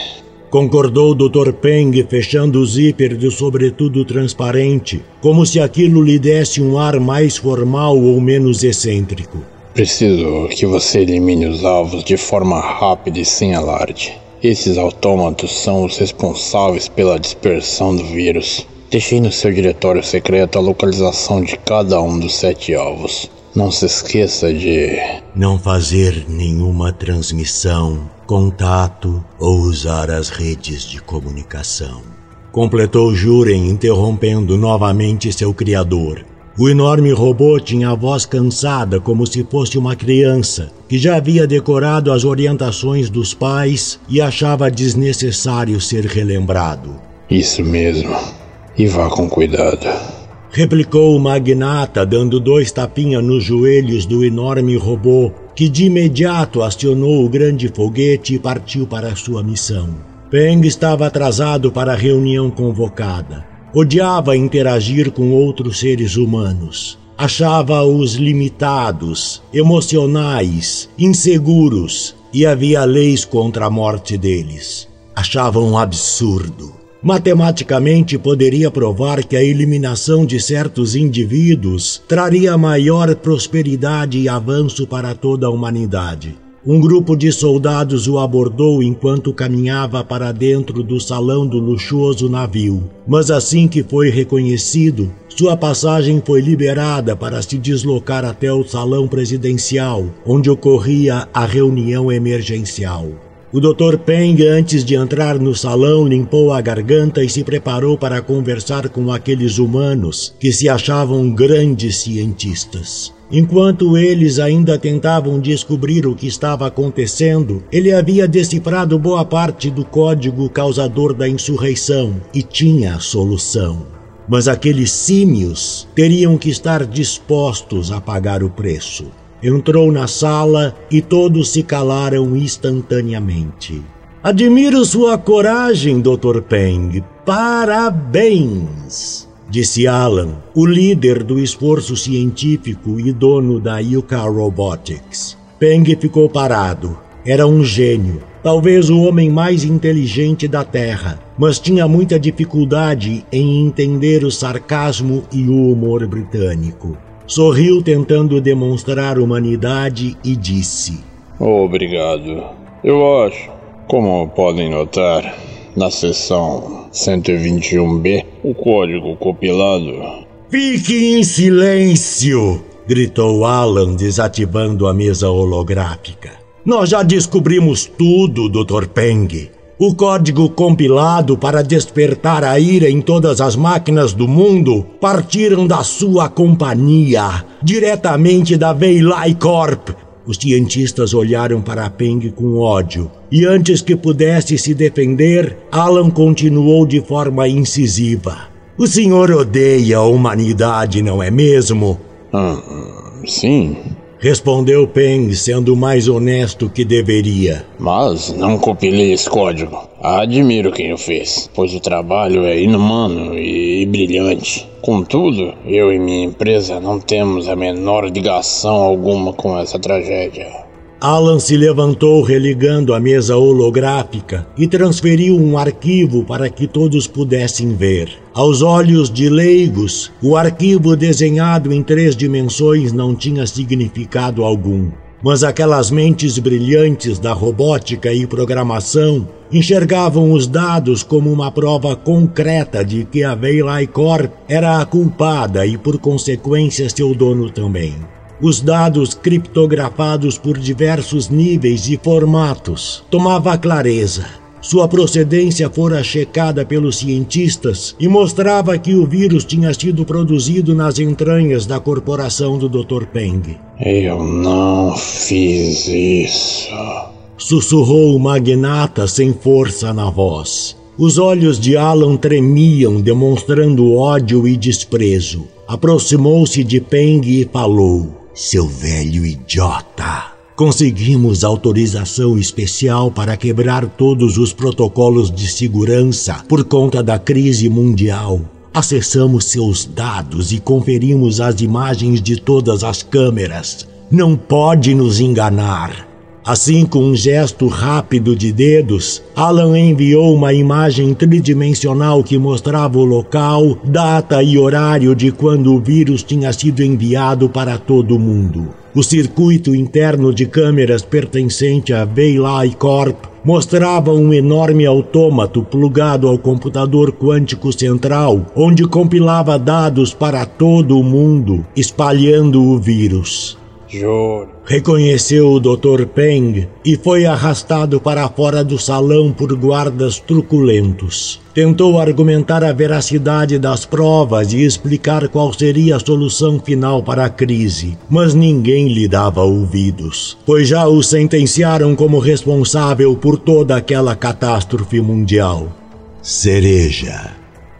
Concordou Dr. Peng, fechando o zíper do sobretudo transparente, como se aquilo lhe desse um ar mais formal ou menos excêntrico. Preciso que você elimine os alvos de forma rápida e sem alarde. Esses autômatos são os responsáveis pela dispersão do vírus. Deixei no seu diretório secreto a localização de cada um dos sete alvos. Não se esqueça de. Não fazer nenhuma transmissão, contato ou usar as redes de comunicação. Completou Juren, interrompendo novamente seu criador. O enorme robô tinha a voz cansada, como se fosse uma criança, que já havia decorado as orientações dos pais e achava desnecessário ser relembrado. Isso mesmo. E vá com cuidado replicou o magnata, dando dois tapinhas nos joelhos do enorme robô, que de imediato acionou o grande foguete e partiu para sua missão. Peng estava atrasado para a reunião convocada. Odiava interagir com outros seres humanos. Achava-os limitados, emocionais, inseguros e havia leis contra a morte deles. Achava um absurdo. Matematicamente poderia provar que a eliminação de certos indivíduos traria maior prosperidade e avanço para toda a humanidade. Um grupo de soldados o abordou enquanto caminhava para dentro do salão do luxuoso navio. Mas assim que foi reconhecido, sua passagem foi liberada para se deslocar até o salão presidencial, onde ocorria a reunião emergencial. O Dr. Peng, antes de entrar no salão, limpou a garganta e se preparou para conversar com aqueles humanos que se achavam grandes cientistas. Enquanto eles ainda tentavam descobrir o que estava acontecendo, ele havia decifrado boa parte do código causador da insurreição e tinha a solução. Mas aqueles símios teriam que estar dispostos a pagar o preço. Entrou na sala e todos se calaram instantaneamente. Admiro sua coragem, Dr. Peng. Parabéns! Disse Alan, o líder do esforço científico e dono da Yuka Robotics. Peng ficou parado. Era um gênio, talvez o homem mais inteligente da Terra, mas tinha muita dificuldade em entender o sarcasmo e o humor britânico. Sorriu tentando demonstrar humanidade e disse: Obrigado. Eu acho, como podem notar, na seção 121B, o código compilado. Fique em silêncio! gritou Alan, desativando a mesa holográfica. Nós já descobrimos tudo, Dr. Peng. O código compilado para despertar a ira em todas as máquinas do mundo partiram da sua companhia, diretamente da Veilai Corp. Os cientistas olharam para Peng com ódio, e antes que pudesse se defender, Alan continuou de forma incisiva. O senhor odeia a humanidade, não é mesmo? Ah, sim. Respondeu Peng, sendo mais honesto que deveria. Mas não compilei esse código. Admiro quem o fez, pois o trabalho é inumano e brilhante. Contudo, eu e minha empresa não temos a menor ligação alguma com essa tragédia. Alan se levantou religando a mesa holográfica e transferiu um arquivo para que todos pudessem ver. Aos olhos de leigos, o arquivo desenhado em três dimensões não tinha significado algum. Mas aquelas mentes brilhantes da robótica e programação enxergavam os dados como uma prova concreta de que a Veilai Corp era a culpada e, por consequência, seu dono também. Os dados criptografados por diversos níveis e formatos tomava clareza. Sua procedência fora checada pelos cientistas e mostrava que o vírus tinha sido produzido nas entranhas da corporação do Dr. Peng. Eu não fiz isso. Sussurrou o magnata sem força na voz. Os olhos de Alan tremiam, demonstrando ódio e desprezo. Aproximou-se de Peng e falou: seu velho idiota! Conseguimos autorização especial para quebrar todos os protocolos de segurança por conta da crise mundial. Acessamos seus dados e conferimos as imagens de todas as câmeras. Não pode nos enganar. Assim, com um gesto rápido de dedos, Alan enviou uma imagem tridimensional que mostrava o local, data e horário de quando o vírus tinha sido enviado para todo o mundo. O circuito interno de câmeras pertencente à Veilai Corp mostrava um enorme autômato plugado ao computador quântico central, onde compilava dados para todo o mundo, espalhando o vírus. Juro. Reconheceu o Dr. Peng e foi arrastado para fora do salão por guardas truculentos. Tentou argumentar a veracidade das provas e explicar qual seria a solução final para a crise, mas ninguém lhe dava ouvidos, pois já o sentenciaram como responsável por toda aquela catástrofe mundial. Cereja.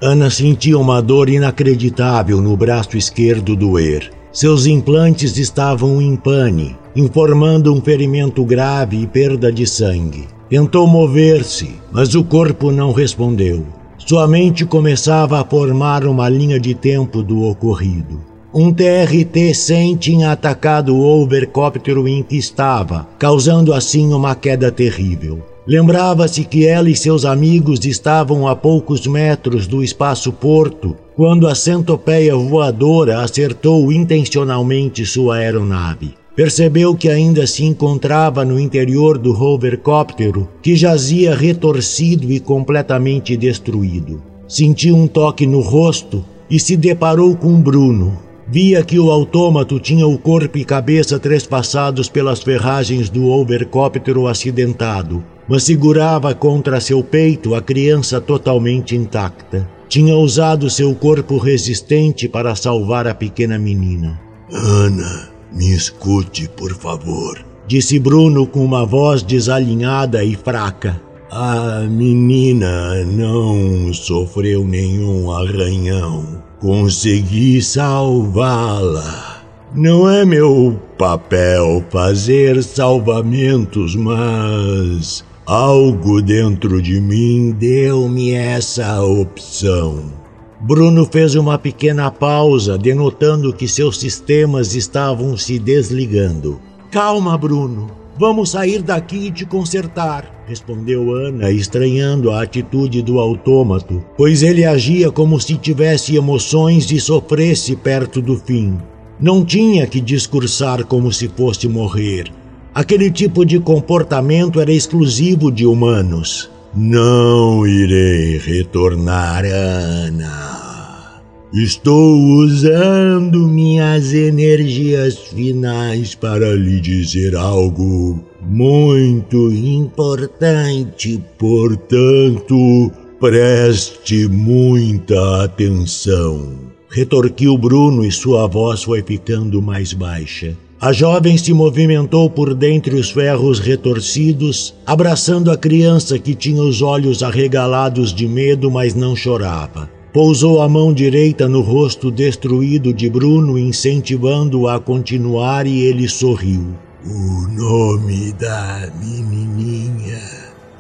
Ana sentia uma dor inacreditável no braço esquerdo doer. Seus implantes estavam em pane, informando um ferimento grave e perda de sangue. Tentou mover-se, mas o corpo não respondeu. Sua mente começava a formar uma linha de tempo do ocorrido. Um TRT-100 tinha atacado o overcóptero em que estava, causando assim uma queda terrível. Lembrava-se que ela e seus amigos estavam a poucos metros do espaço-porto quando a centopeia voadora acertou intencionalmente sua aeronave. Percebeu que ainda se encontrava no interior do hovercóptero, que jazia retorcido e completamente destruído. Sentiu um toque no rosto e se deparou com Bruno. Via que o autômato tinha o corpo e cabeça trespassados pelas ferragens do hovercóptero acidentado, mas segurava contra seu peito a criança totalmente intacta. Tinha usado seu corpo resistente para salvar a pequena menina. Ana, me escute, por favor, disse Bruno com uma voz desalinhada e fraca. A menina não sofreu nenhum arranhão. Consegui salvá-la. Não é meu papel fazer salvamentos, mas Algo dentro de mim deu-me essa opção. Bruno fez uma pequena pausa, denotando que seus sistemas estavam se desligando. Calma, Bruno. Vamos sair daqui e te consertar, respondeu Ana, estranhando a atitude do autômato, pois ele agia como se tivesse emoções e sofresse perto do fim. Não tinha que discursar como se fosse morrer. Aquele tipo de comportamento era exclusivo de humanos. Não irei retornar, Ana. Estou usando minhas energias finais para lhe dizer algo muito importante, portanto, preste muita atenção. Retorquiu Bruno e sua voz foi ficando mais baixa. A jovem se movimentou por dentre os ferros retorcidos, abraçando a criança que tinha os olhos arregalados de medo, mas não chorava. Pousou a mão direita no rosto destruído de Bruno, incentivando-o a continuar, e ele sorriu. O nome da menininha.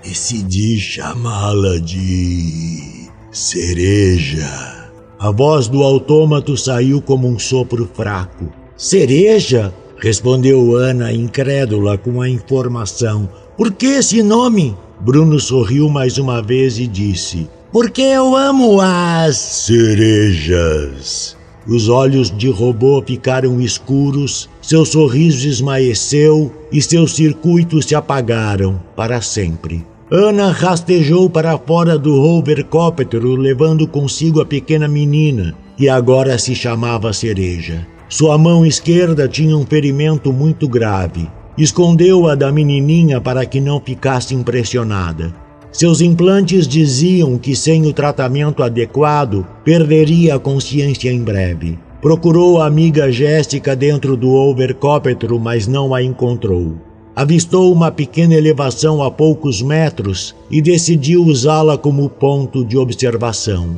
Decidi chamá-la de Cereja. A voz do autômato saiu como um sopro fraco. Cereja? Respondeu Ana, incrédula com a informação. Por que esse nome? Bruno sorriu mais uma vez e disse: Porque eu amo as cerejas. Os olhos de robô ficaram escuros, seu sorriso esmaeceu e seus circuitos se apagaram para sempre. Ana rastejou para fora do hovercóptero, levando consigo a pequena menina, que agora se chamava Cereja. Sua mão esquerda tinha um ferimento muito grave. Escondeu-a da menininha para que não ficasse impressionada. Seus implantes diziam que sem o tratamento adequado perderia a consciência em breve. Procurou a amiga Jéssica dentro do overcóptero, mas não a encontrou. Avistou uma pequena elevação a poucos metros e decidiu usá-la como ponto de observação.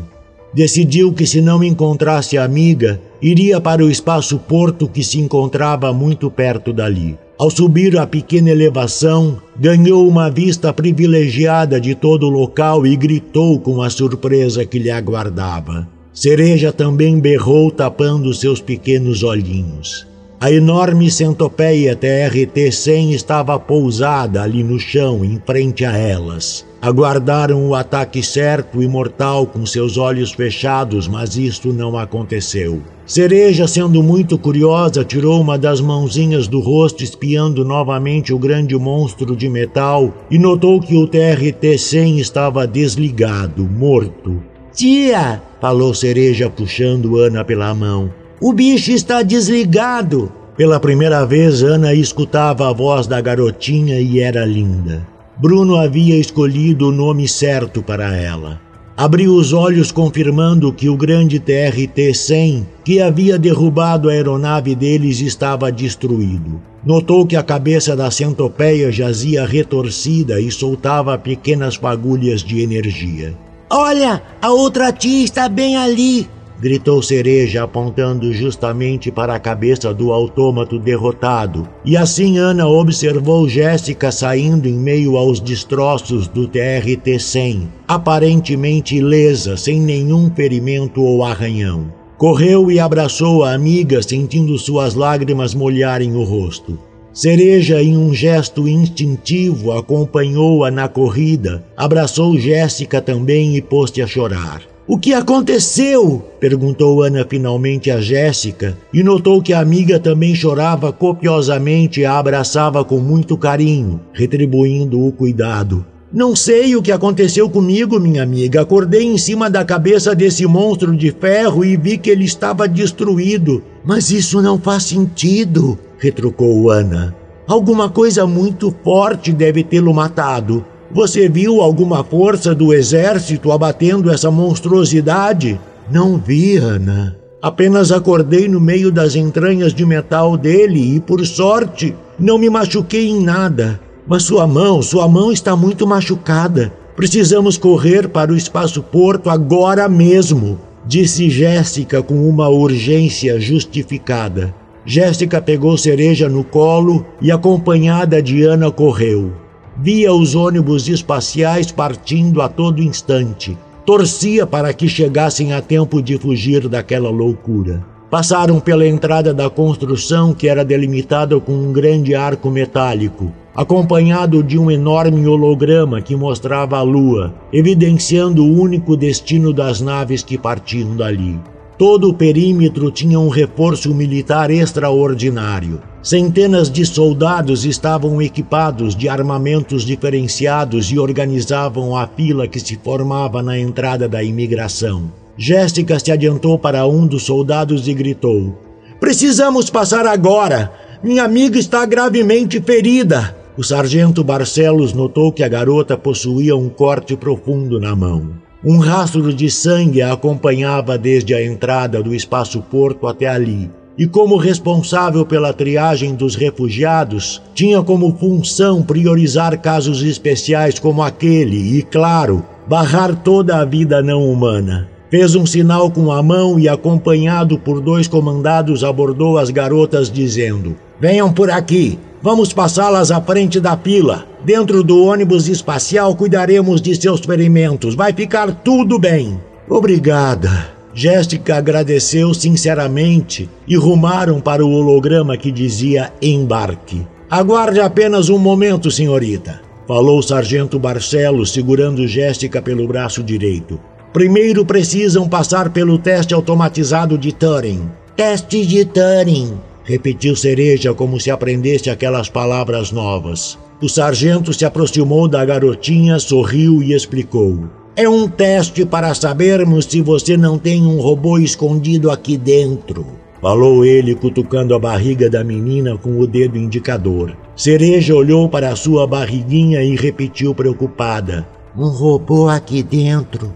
Decidiu que se não encontrasse a amiga, iria para o espaço porto que se encontrava muito perto dali. Ao subir a pequena elevação, ganhou uma vista privilegiada de todo o local e gritou com a surpresa que lhe aguardava. Cereja também berrou tapando seus pequenos olhinhos. A enorme centopeia TRT-100 estava pousada ali no chão, em frente a elas. Aguardaram o ataque certo e mortal com seus olhos fechados, mas isto não aconteceu. Cereja, sendo muito curiosa, tirou uma das mãozinhas do rosto, espiando novamente o grande monstro de metal e notou que o TRT-100 estava desligado, morto. Tia, falou Cereja, puxando Ana pela mão. O bicho está desligado. Pela primeira vez, Ana escutava a voz da garotinha e era linda. Bruno havia escolhido o nome certo para ela. Abriu os olhos confirmando que o grande TRT-100, que havia derrubado a aeronave deles, estava destruído. Notou que a cabeça da centopeia jazia retorcida e soltava pequenas fagulhas de energia. Olha, a outra tia está bem ali, gritou Cereja, apontando justamente para a cabeça do autômato derrotado. E assim Ana observou Jéssica saindo em meio aos destroços do TRT-100, aparentemente ilesa, sem nenhum ferimento ou arranhão. Correu e abraçou a amiga, sentindo suas lágrimas molharem o rosto. Cereja, em um gesto instintivo, acompanhou-a na corrida, abraçou Jéssica também e pôs-se a chorar. O que aconteceu? perguntou Ana finalmente a Jéssica e notou que a amiga também chorava copiosamente e a abraçava com muito carinho, retribuindo o cuidado. Não sei o que aconteceu comigo, minha amiga. Acordei em cima da cabeça desse monstro de ferro e vi que ele estava destruído. Mas isso não faz sentido, retrucou Ana. Alguma coisa muito forte deve tê-lo matado. Você viu alguma força do exército abatendo essa monstruosidade? Não vi, Ana. Apenas acordei no meio das entranhas de metal dele e, por sorte, não me machuquei em nada. Mas sua mão, sua mão está muito machucada. Precisamos correr para o espaço porto agora mesmo, disse Jéssica com uma urgência justificada. Jéssica pegou Cereja no colo e, acompanhada de Ana, correu. Via os ônibus espaciais partindo a todo instante. Torcia para que chegassem a tempo de fugir daquela loucura. Passaram pela entrada da construção que era delimitada com um grande arco metálico, acompanhado de um enorme holograma que mostrava a lua, evidenciando o único destino das naves que partiam dali. Todo o perímetro tinha um reforço militar extraordinário. Centenas de soldados estavam equipados de armamentos diferenciados e organizavam a fila que se formava na entrada da imigração. Jéssica se adiantou para um dos soldados e gritou: Precisamos passar agora! Minha amiga está gravemente ferida! O sargento Barcelos notou que a garota possuía um corte profundo na mão. Um rastro de sangue a acompanhava desde a entrada do espaço porto até ali. E como responsável pela triagem dos refugiados, tinha como função priorizar casos especiais como aquele e, claro, barrar toda a vida não humana. Fez um sinal com a mão e, acompanhado por dois comandados, abordou as garotas, dizendo: Venham por aqui, vamos passá-las à frente da fila. Dentro do ônibus espacial cuidaremos de seus ferimentos. Vai ficar tudo bem. Obrigada. Jéssica agradeceu sinceramente e rumaram para o holograma que dizia embarque. Aguarde apenas um momento, senhorita, falou o sargento Barcelos, segurando Jéssica pelo braço direito. Primeiro precisam passar pelo teste automatizado de Turing. Teste de Turing, repetiu Cereja como se aprendesse aquelas palavras novas. O sargento se aproximou da garotinha, sorriu e explicou. É um teste para sabermos se você não tem um robô escondido aqui dentro. Falou ele, cutucando a barriga da menina com o dedo indicador. Cereja olhou para sua barriguinha e repetiu preocupada: Um robô aqui dentro.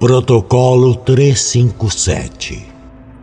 Protocolo 357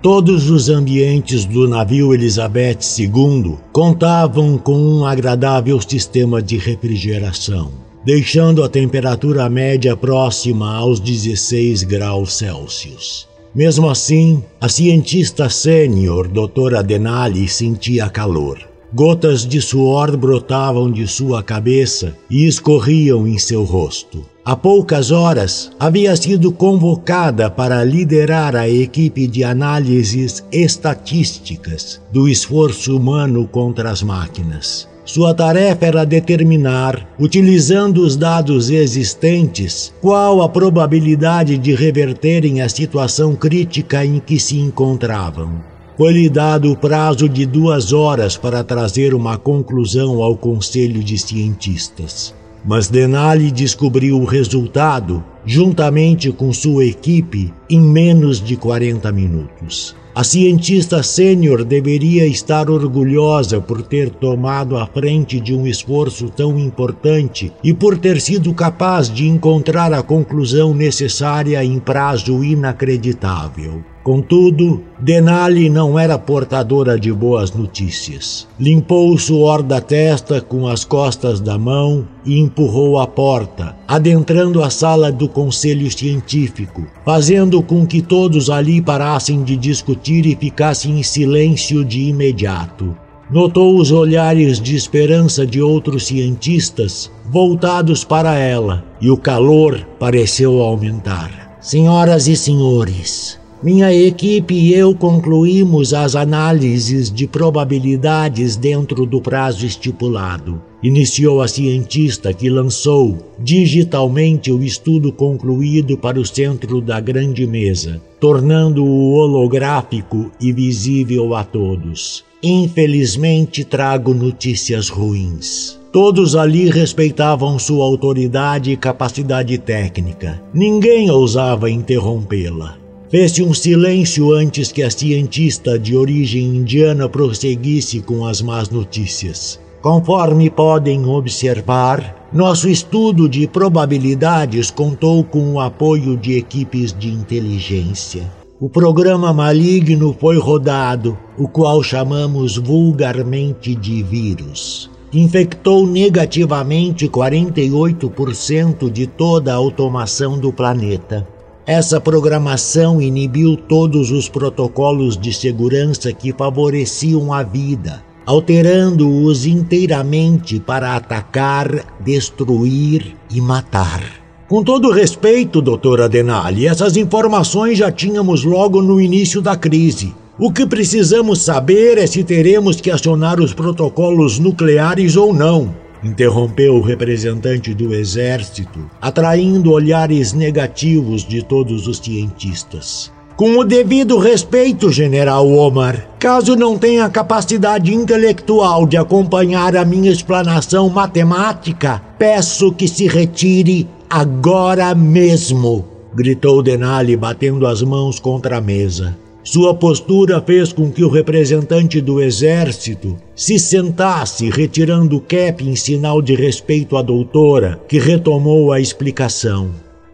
Todos os ambientes do navio Elizabeth II contavam com um agradável sistema de refrigeração, deixando a temperatura média próxima aos 16 graus Celsius. Mesmo assim, a cientista sênior, doutora Denali, sentia calor. Gotas de suor brotavam de sua cabeça e escorriam em seu rosto. Há poucas horas havia sido convocada para liderar a equipe de análises estatísticas do esforço humano contra as máquinas. Sua tarefa era determinar, utilizando os dados existentes, qual a probabilidade de reverterem a situação crítica em que se encontravam. Foi-lhe dado o prazo de duas horas para trazer uma conclusão ao Conselho de Cientistas. Mas Denali descobriu o resultado, juntamente com sua equipe, em menos de 40 minutos. A cientista sênior deveria estar orgulhosa por ter tomado a frente de um esforço tão importante e por ter sido capaz de encontrar a conclusão necessária em prazo inacreditável. Contudo, Denali não era portadora de boas notícias. Limpou o suor da testa com as costas da mão e empurrou a porta, adentrando a sala do conselho científico, fazendo com que todos ali parassem de discutir e ficassem em silêncio de imediato. Notou os olhares de esperança de outros cientistas voltados para ela e o calor pareceu aumentar. Senhoras e senhores, minha equipe e eu concluímos as análises de probabilidades dentro do prazo estipulado. Iniciou a cientista que lançou digitalmente o estudo concluído para o centro da grande mesa, tornando-o holográfico e visível a todos. Infelizmente trago notícias ruins. Todos ali respeitavam sua autoridade e capacidade técnica. Ninguém ousava interrompê-la. Fez-se um silêncio antes que a cientista de origem indiana prosseguisse com as más notícias. Conforme podem observar, nosso estudo de probabilidades contou com o apoio de equipes de inteligência. O programa maligno foi rodado, o qual chamamos vulgarmente de vírus. Infectou negativamente 48% de toda a automação do planeta. Essa programação inibiu todos os protocolos de segurança que favoreciam a vida, alterando-os inteiramente para atacar, destruir e matar. Com todo respeito, doutora Denali, essas informações já tínhamos logo no início da crise. O que precisamos saber é se teremos que acionar os protocolos nucleares ou não interrompeu o representante do exército, atraindo olhares negativos de todos os cientistas. Com o devido respeito, General Omar, caso não tenha capacidade intelectual de acompanhar a minha explanação matemática, peço que se retire agora mesmo, gritou Denali, batendo as mãos contra a mesa. Sua postura fez com que o representante do exército se sentasse, retirando o cap em sinal de respeito à doutora, que retomou a explicação.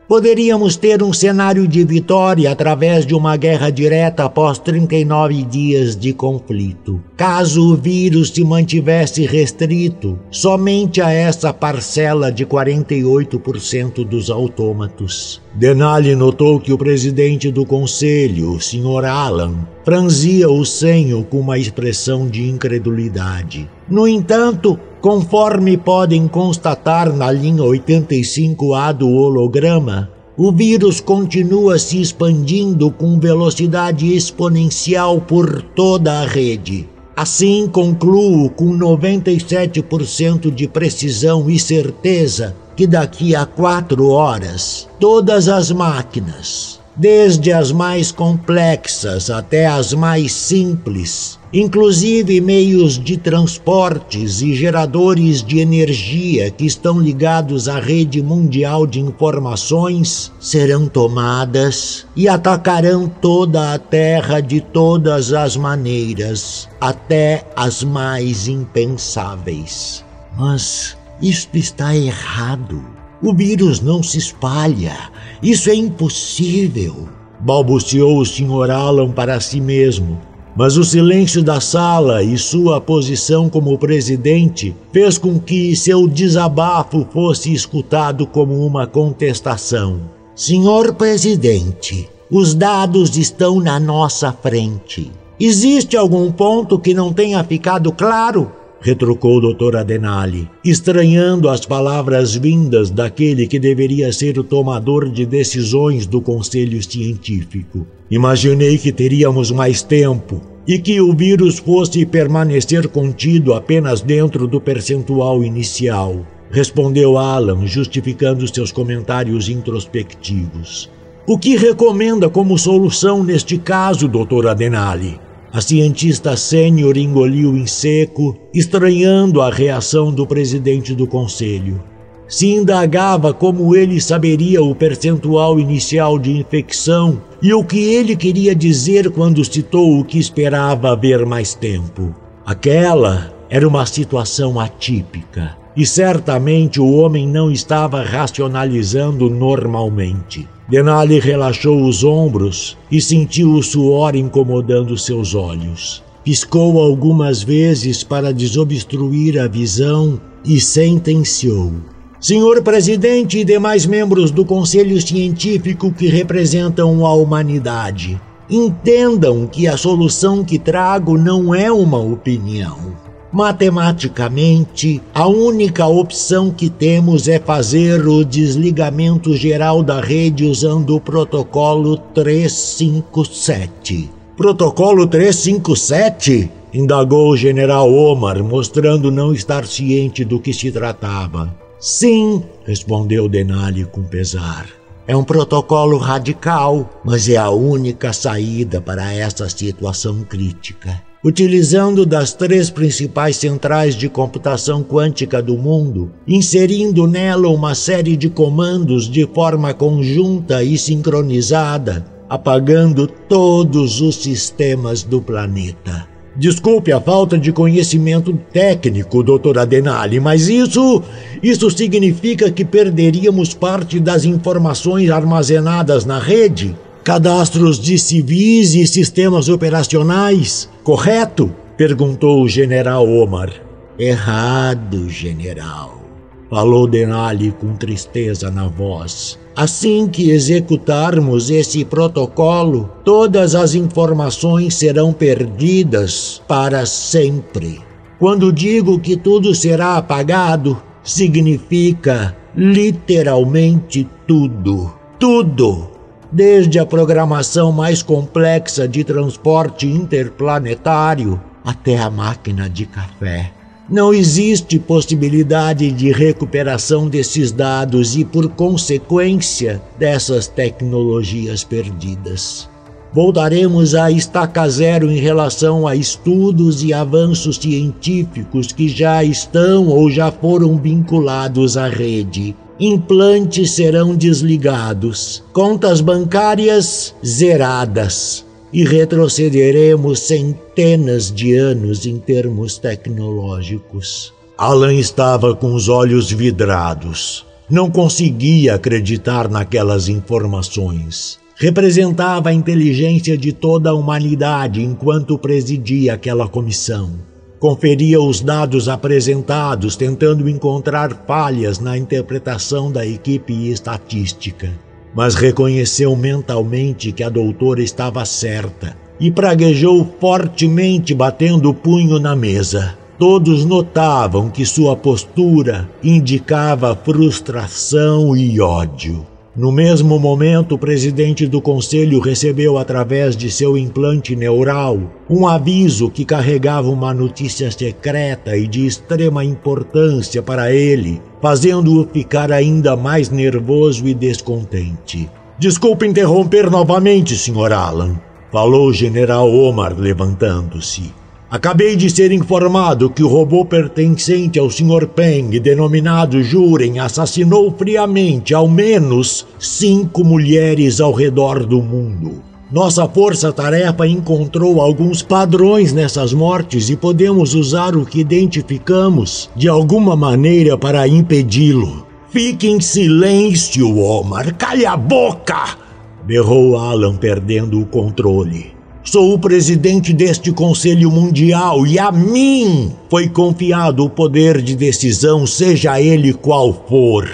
Poderíamos ter um cenário de vitória através de uma guerra direta após 39 dias de conflito. Caso o vírus se mantivesse restrito somente a essa parcela de 48% dos autômatos. Denali notou que o presidente do conselho, o Sr. Alan, franzia o senho com uma expressão de incredulidade. No entanto, Conforme podem constatar na linha 85A do holograma, o vírus continua se expandindo com velocidade exponencial por toda a rede. Assim, concluo com 97% de precisão e certeza que daqui a quatro horas, todas as máquinas, desde as mais complexas até as mais simples, inclusive meios de transportes e geradores de energia que estão ligados à rede mundial de informações, serão tomadas e atacarão toda a Terra de todas as maneiras, até as mais impensáveis. Mas isto está errado. O vírus não se espalha. Isso é impossível. Balbuciou o Sr. Alan para si mesmo. Mas o silêncio da sala e sua posição como presidente fez com que seu desabafo fosse escutado como uma contestação. Senhor presidente, os dados estão na nossa frente. Existe algum ponto que não tenha ficado claro? Retrucou o Dr. Adenali, estranhando as palavras vindas daquele que deveria ser o tomador de decisões do Conselho Científico. Imaginei que teríamos mais tempo e que o vírus fosse permanecer contido apenas dentro do percentual inicial, respondeu Alan, justificando seus comentários introspectivos. O que recomenda como solução neste caso, Dr. Adenali? A cientista sênior engoliu em seco, estranhando a reação do presidente do conselho. Se indagava como ele saberia o percentual inicial de infecção e o que ele queria dizer quando citou o que esperava ver mais tempo. Aquela era uma situação atípica e certamente o homem não estava racionalizando normalmente. Denali relaxou os ombros e sentiu o suor incomodando seus olhos. Piscou algumas vezes para desobstruir a visão e sentenciou. Senhor presidente e demais membros do Conselho Científico que representam a humanidade, entendam que a solução que trago não é uma opinião. Matematicamente, a única opção que temos é fazer o desligamento geral da rede usando o protocolo 357. Protocolo 357? indagou o general Omar, mostrando não estar ciente do que se tratava. Sim, respondeu Denali com pesar. É um protocolo radical, mas é a única saída para essa situação crítica utilizando das três principais centrais de computação quântica do mundo, inserindo nela uma série de comandos de forma conjunta e sincronizada, apagando todos os sistemas do planeta. Desculpe a falta de conhecimento técnico, Dr. Adenali, mas isso isso significa que perderíamos parte das informações armazenadas na rede cadastros de civis e sistemas operacionais, correto? perguntou o general Omar. Errado, general, falou Denali com tristeza na voz. Assim que executarmos esse protocolo, todas as informações serão perdidas para sempre. Quando digo que tudo será apagado, significa literalmente tudo. Tudo desde a programação mais complexa de transporte interplanetário até a máquina de café. Não existe possibilidade de recuperação desses dados e, por consequência, dessas tecnologias perdidas. Voltaremos a estaca zero em relação a estudos e avanços científicos que já estão ou já foram vinculados à rede implantes serão desligados, contas bancárias zeradas e retrocederemos centenas de anos em termos tecnológicos. Alan estava com os olhos vidrados. Não conseguia acreditar naquelas informações. Representava a inteligência de toda a humanidade enquanto presidia aquela comissão. Conferia os dados apresentados, tentando encontrar falhas na interpretação da equipe estatística. Mas reconheceu mentalmente que a doutora estava certa e praguejou fortemente, batendo o punho na mesa. Todos notavam que sua postura indicava frustração e ódio. No mesmo momento, o presidente do conselho recebeu, através de seu implante neural, um aviso que carregava uma notícia secreta e de extrema importância para ele, fazendo-o ficar ainda mais nervoso e descontente. Desculpe interromper novamente, Sr. Alan, falou o general Omar, levantando-se. Acabei de ser informado que o robô pertencente ao Sr. Peng, denominado Juren, assassinou friamente ao menos cinco mulheres ao redor do mundo. Nossa força-tarefa encontrou alguns padrões nessas mortes e podemos usar o que identificamos de alguma maneira para impedi-lo. Fique em silêncio, Omar. Calha a boca! berrou Alan, perdendo o controle. Sou o presidente deste Conselho Mundial e a mim foi confiado o poder de decisão, seja ele qual for.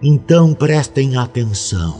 Então prestem atenção.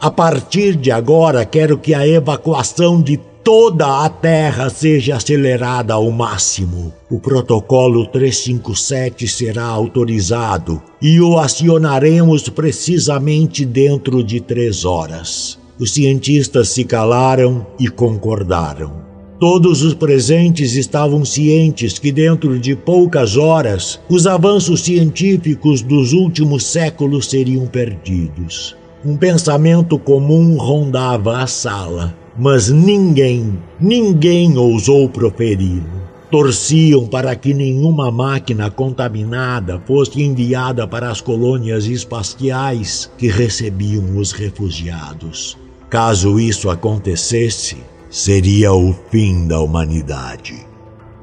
A partir de agora, quero que a evacuação de toda a Terra seja acelerada ao máximo. O protocolo 357 será autorizado e o acionaremos precisamente dentro de três horas. Os cientistas se calaram e concordaram. Todos os presentes estavam cientes que, dentro de poucas horas, os avanços científicos dos últimos séculos seriam perdidos. Um pensamento comum rondava a sala, mas ninguém, ninguém ousou proferi-lo. Torciam para que nenhuma máquina contaminada fosse enviada para as colônias espaciais que recebiam os refugiados. Caso isso acontecesse, seria o fim da humanidade.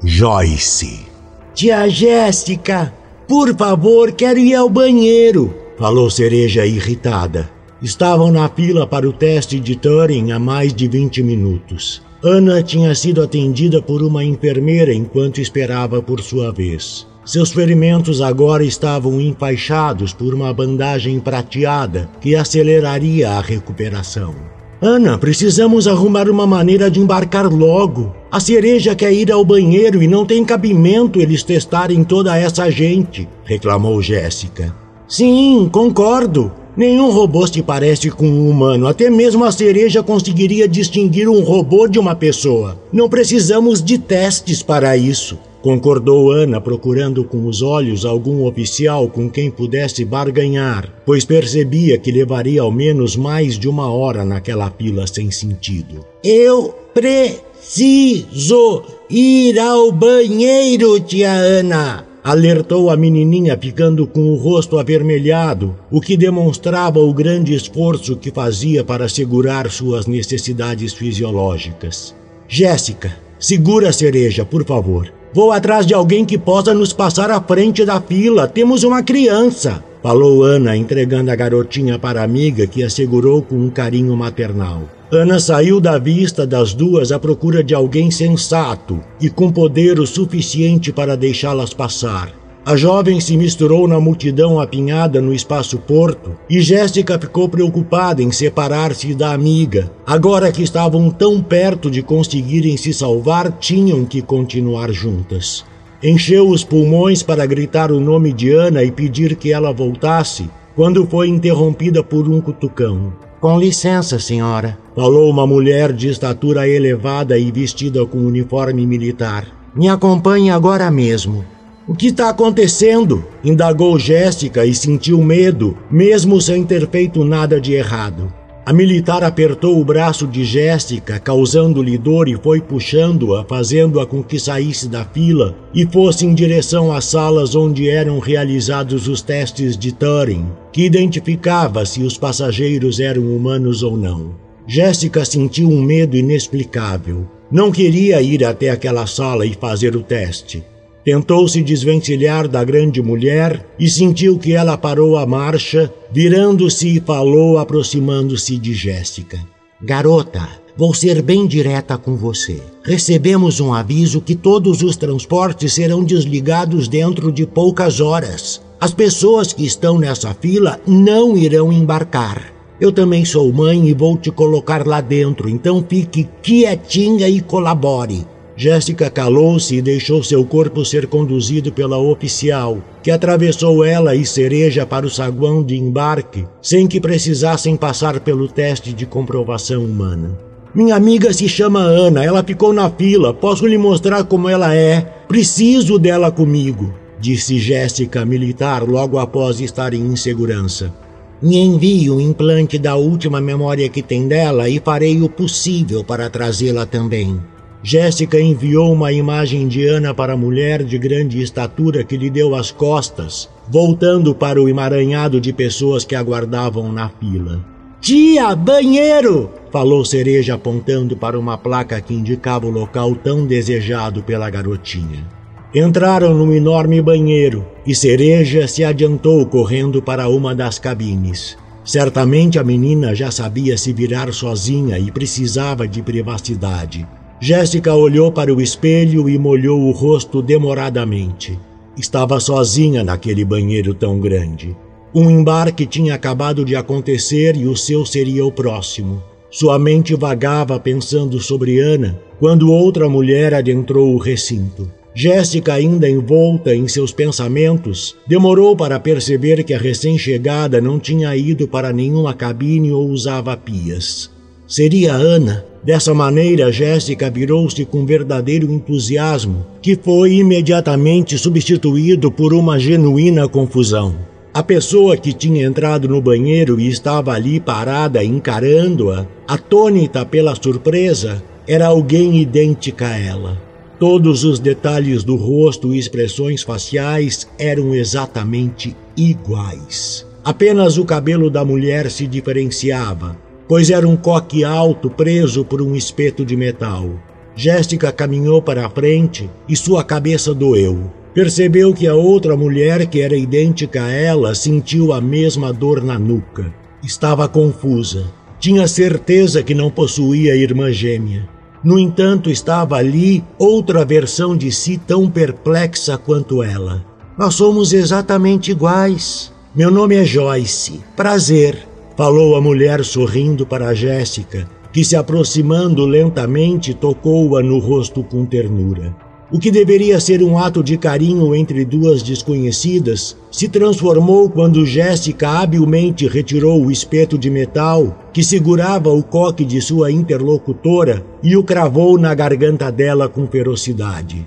Joyce. Tia Jéssica, por favor, quero ir ao banheiro, falou Cereja irritada. Estavam na fila para o teste de Turing há mais de 20 minutos. Ana tinha sido atendida por uma enfermeira enquanto esperava por sua vez. Seus ferimentos agora estavam enfaixados por uma bandagem prateada que aceleraria a recuperação. Ana, precisamos arrumar uma maneira de embarcar logo. A cereja quer ir ao banheiro e não tem cabimento eles testarem toda essa gente, reclamou Jéssica. Sim, concordo. Nenhum robô se parece com um humano. Até mesmo a cereja conseguiria distinguir um robô de uma pessoa. Não precisamos de testes para isso. Concordou Ana, procurando com os olhos algum oficial com quem pudesse barganhar, pois percebia que levaria ao menos mais de uma hora naquela fila sem sentido. Eu preciso ir ao banheiro, tia Ana! alertou a menininha, ficando com o rosto avermelhado, o que demonstrava o grande esforço que fazia para segurar suas necessidades fisiológicas. Jéssica, segura a cereja, por favor. Vou atrás de alguém que possa nos passar à frente da fila. Temos uma criança, falou Ana, entregando a garotinha para a amiga que a segurou com um carinho maternal. Ana saiu da vista das duas à procura de alguém sensato e com poder o suficiente para deixá-las passar. A jovem se misturou na multidão apinhada no espaço porto e Jéssica ficou preocupada em separar-se da amiga. Agora que estavam tão perto de conseguirem se salvar, tinham que continuar juntas. Encheu os pulmões para gritar o nome de Ana e pedir que ela voltasse, quando foi interrompida por um cutucão. Com licença, senhora, falou uma mulher de estatura elevada e vestida com uniforme militar. Me acompanhe agora mesmo. O que está acontecendo? indagou Jéssica e sentiu medo, mesmo sem ter feito nada de errado. A militar apertou o braço de Jéssica, causando-lhe dor e foi puxando-a, fazendo-a com que saísse da fila e fosse em direção às salas onde eram realizados os testes de Turing, que identificava se os passageiros eram humanos ou não. Jéssica sentiu um medo inexplicável. Não queria ir até aquela sala e fazer o teste. Tentou se desvencilhar da grande mulher e sentiu que ela parou a marcha, virando-se e falou, aproximando-se de Jéssica. Garota, vou ser bem direta com você. Recebemos um aviso que todos os transportes serão desligados dentro de poucas horas. As pessoas que estão nessa fila não irão embarcar. Eu também sou mãe e vou te colocar lá dentro, então fique quietinha e colabore. Jéssica calou-se e deixou seu corpo ser conduzido pela oficial, que atravessou ela e Cereja para o saguão de embarque, sem que precisassem passar pelo teste de comprovação humana. Minha amiga se chama Ana, ela ficou na fila, posso lhe mostrar como ela é. Preciso dela comigo, disse Jéssica, militar, logo após estar em insegurança. Me envie o implante da última memória que tem dela e farei o possível para trazê-la também. Jéssica enviou uma imagem de Ana para a mulher de grande estatura que lhe deu as costas, voltando para o emaranhado de pessoas que aguardavam na fila. Tia, banheiro! falou Cereja apontando para uma placa que indicava o local tão desejado pela garotinha. Entraram num enorme banheiro e Cereja se adiantou correndo para uma das cabines. Certamente a menina já sabia se virar sozinha e precisava de privacidade. Jéssica olhou para o espelho e molhou o rosto demoradamente. Estava sozinha naquele banheiro tão grande. Um embarque tinha acabado de acontecer e o seu seria o próximo. Sua mente vagava pensando sobre Ana quando outra mulher adentrou o recinto. Jéssica, ainda envolta em seus pensamentos, demorou para perceber que a recém-chegada não tinha ido para nenhuma cabine ou usava pias. Seria Ana? Dessa maneira, Jéssica virou-se com verdadeiro entusiasmo, que foi imediatamente substituído por uma genuína confusão. A pessoa que tinha entrado no banheiro e estava ali parada encarando-a, atônita pela surpresa, era alguém idêntica a ela. Todos os detalhes do rosto e expressões faciais eram exatamente iguais. Apenas o cabelo da mulher se diferenciava, pois era um coque alto preso por um espeto de metal. Jéssica caminhou para a frente e sua cabeça doeu. Percebeu que a outra mulher, que era idêntica a ela, sentiu a mesma dor na nuca. Estava confusa. Tinha certeza que não possuía irmã gêmea. No entanto, estava ali outra versão de si tão perplexa quanto ela. Nós somos exatamente iguais. Meu nome é Joyce. Prazer, falou a mulher sorrindo para Jéssica, que se aproximando lentamente tocou-a no rosto com ternura. O que deveria ser um ato de carinho entre duas desconhecidas se transformou quando Jéssica habilmente retirou o espeto de metal que segurava o coque de sua interlocutora e o cravou na garganta dela com ferocidade.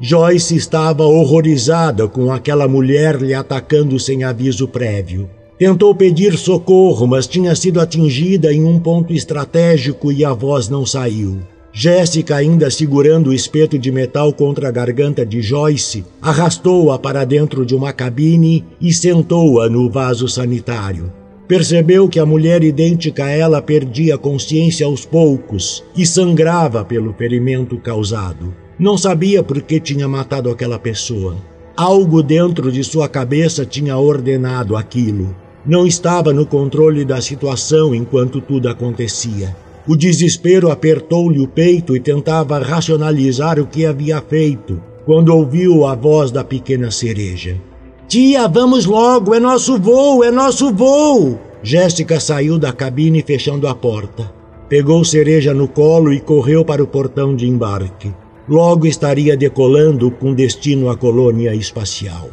Joyce estava horrorizada com aquela mulher lhe atacando sem aviso prévio. Tentou pedir socorro, mas tinha sido atingida em um ponto estratégico e a voz não saiu. Jéssica, ainda segurando o espeto de metal contra a garganta de Joyce, arrastou-a para dentro de uma cabine e sentou-a no vaso sanitário. Percebeu que a mulher idêntica a ela perdia consciência aos poucos e sangrava pelo ferimento causado. Não sabia por que tinha matado aquela pessoa. Algo dentro de sua cabeça tinha ordenado aquilo. Não estava no controle da situação enquanto tudo acontecia. O desespero apertou-lhe o peito e tentava racionalizar o que havia feito, quando ouviu a voz da pequena cereja. Tia, vamos logo, é nosso voo, é nosso voo! Jéssica saiu da cabine fechando a porta. Pegou cereja no colo e correu para o portão de embarque. Logo estaria decolando com destino à colônia espacial.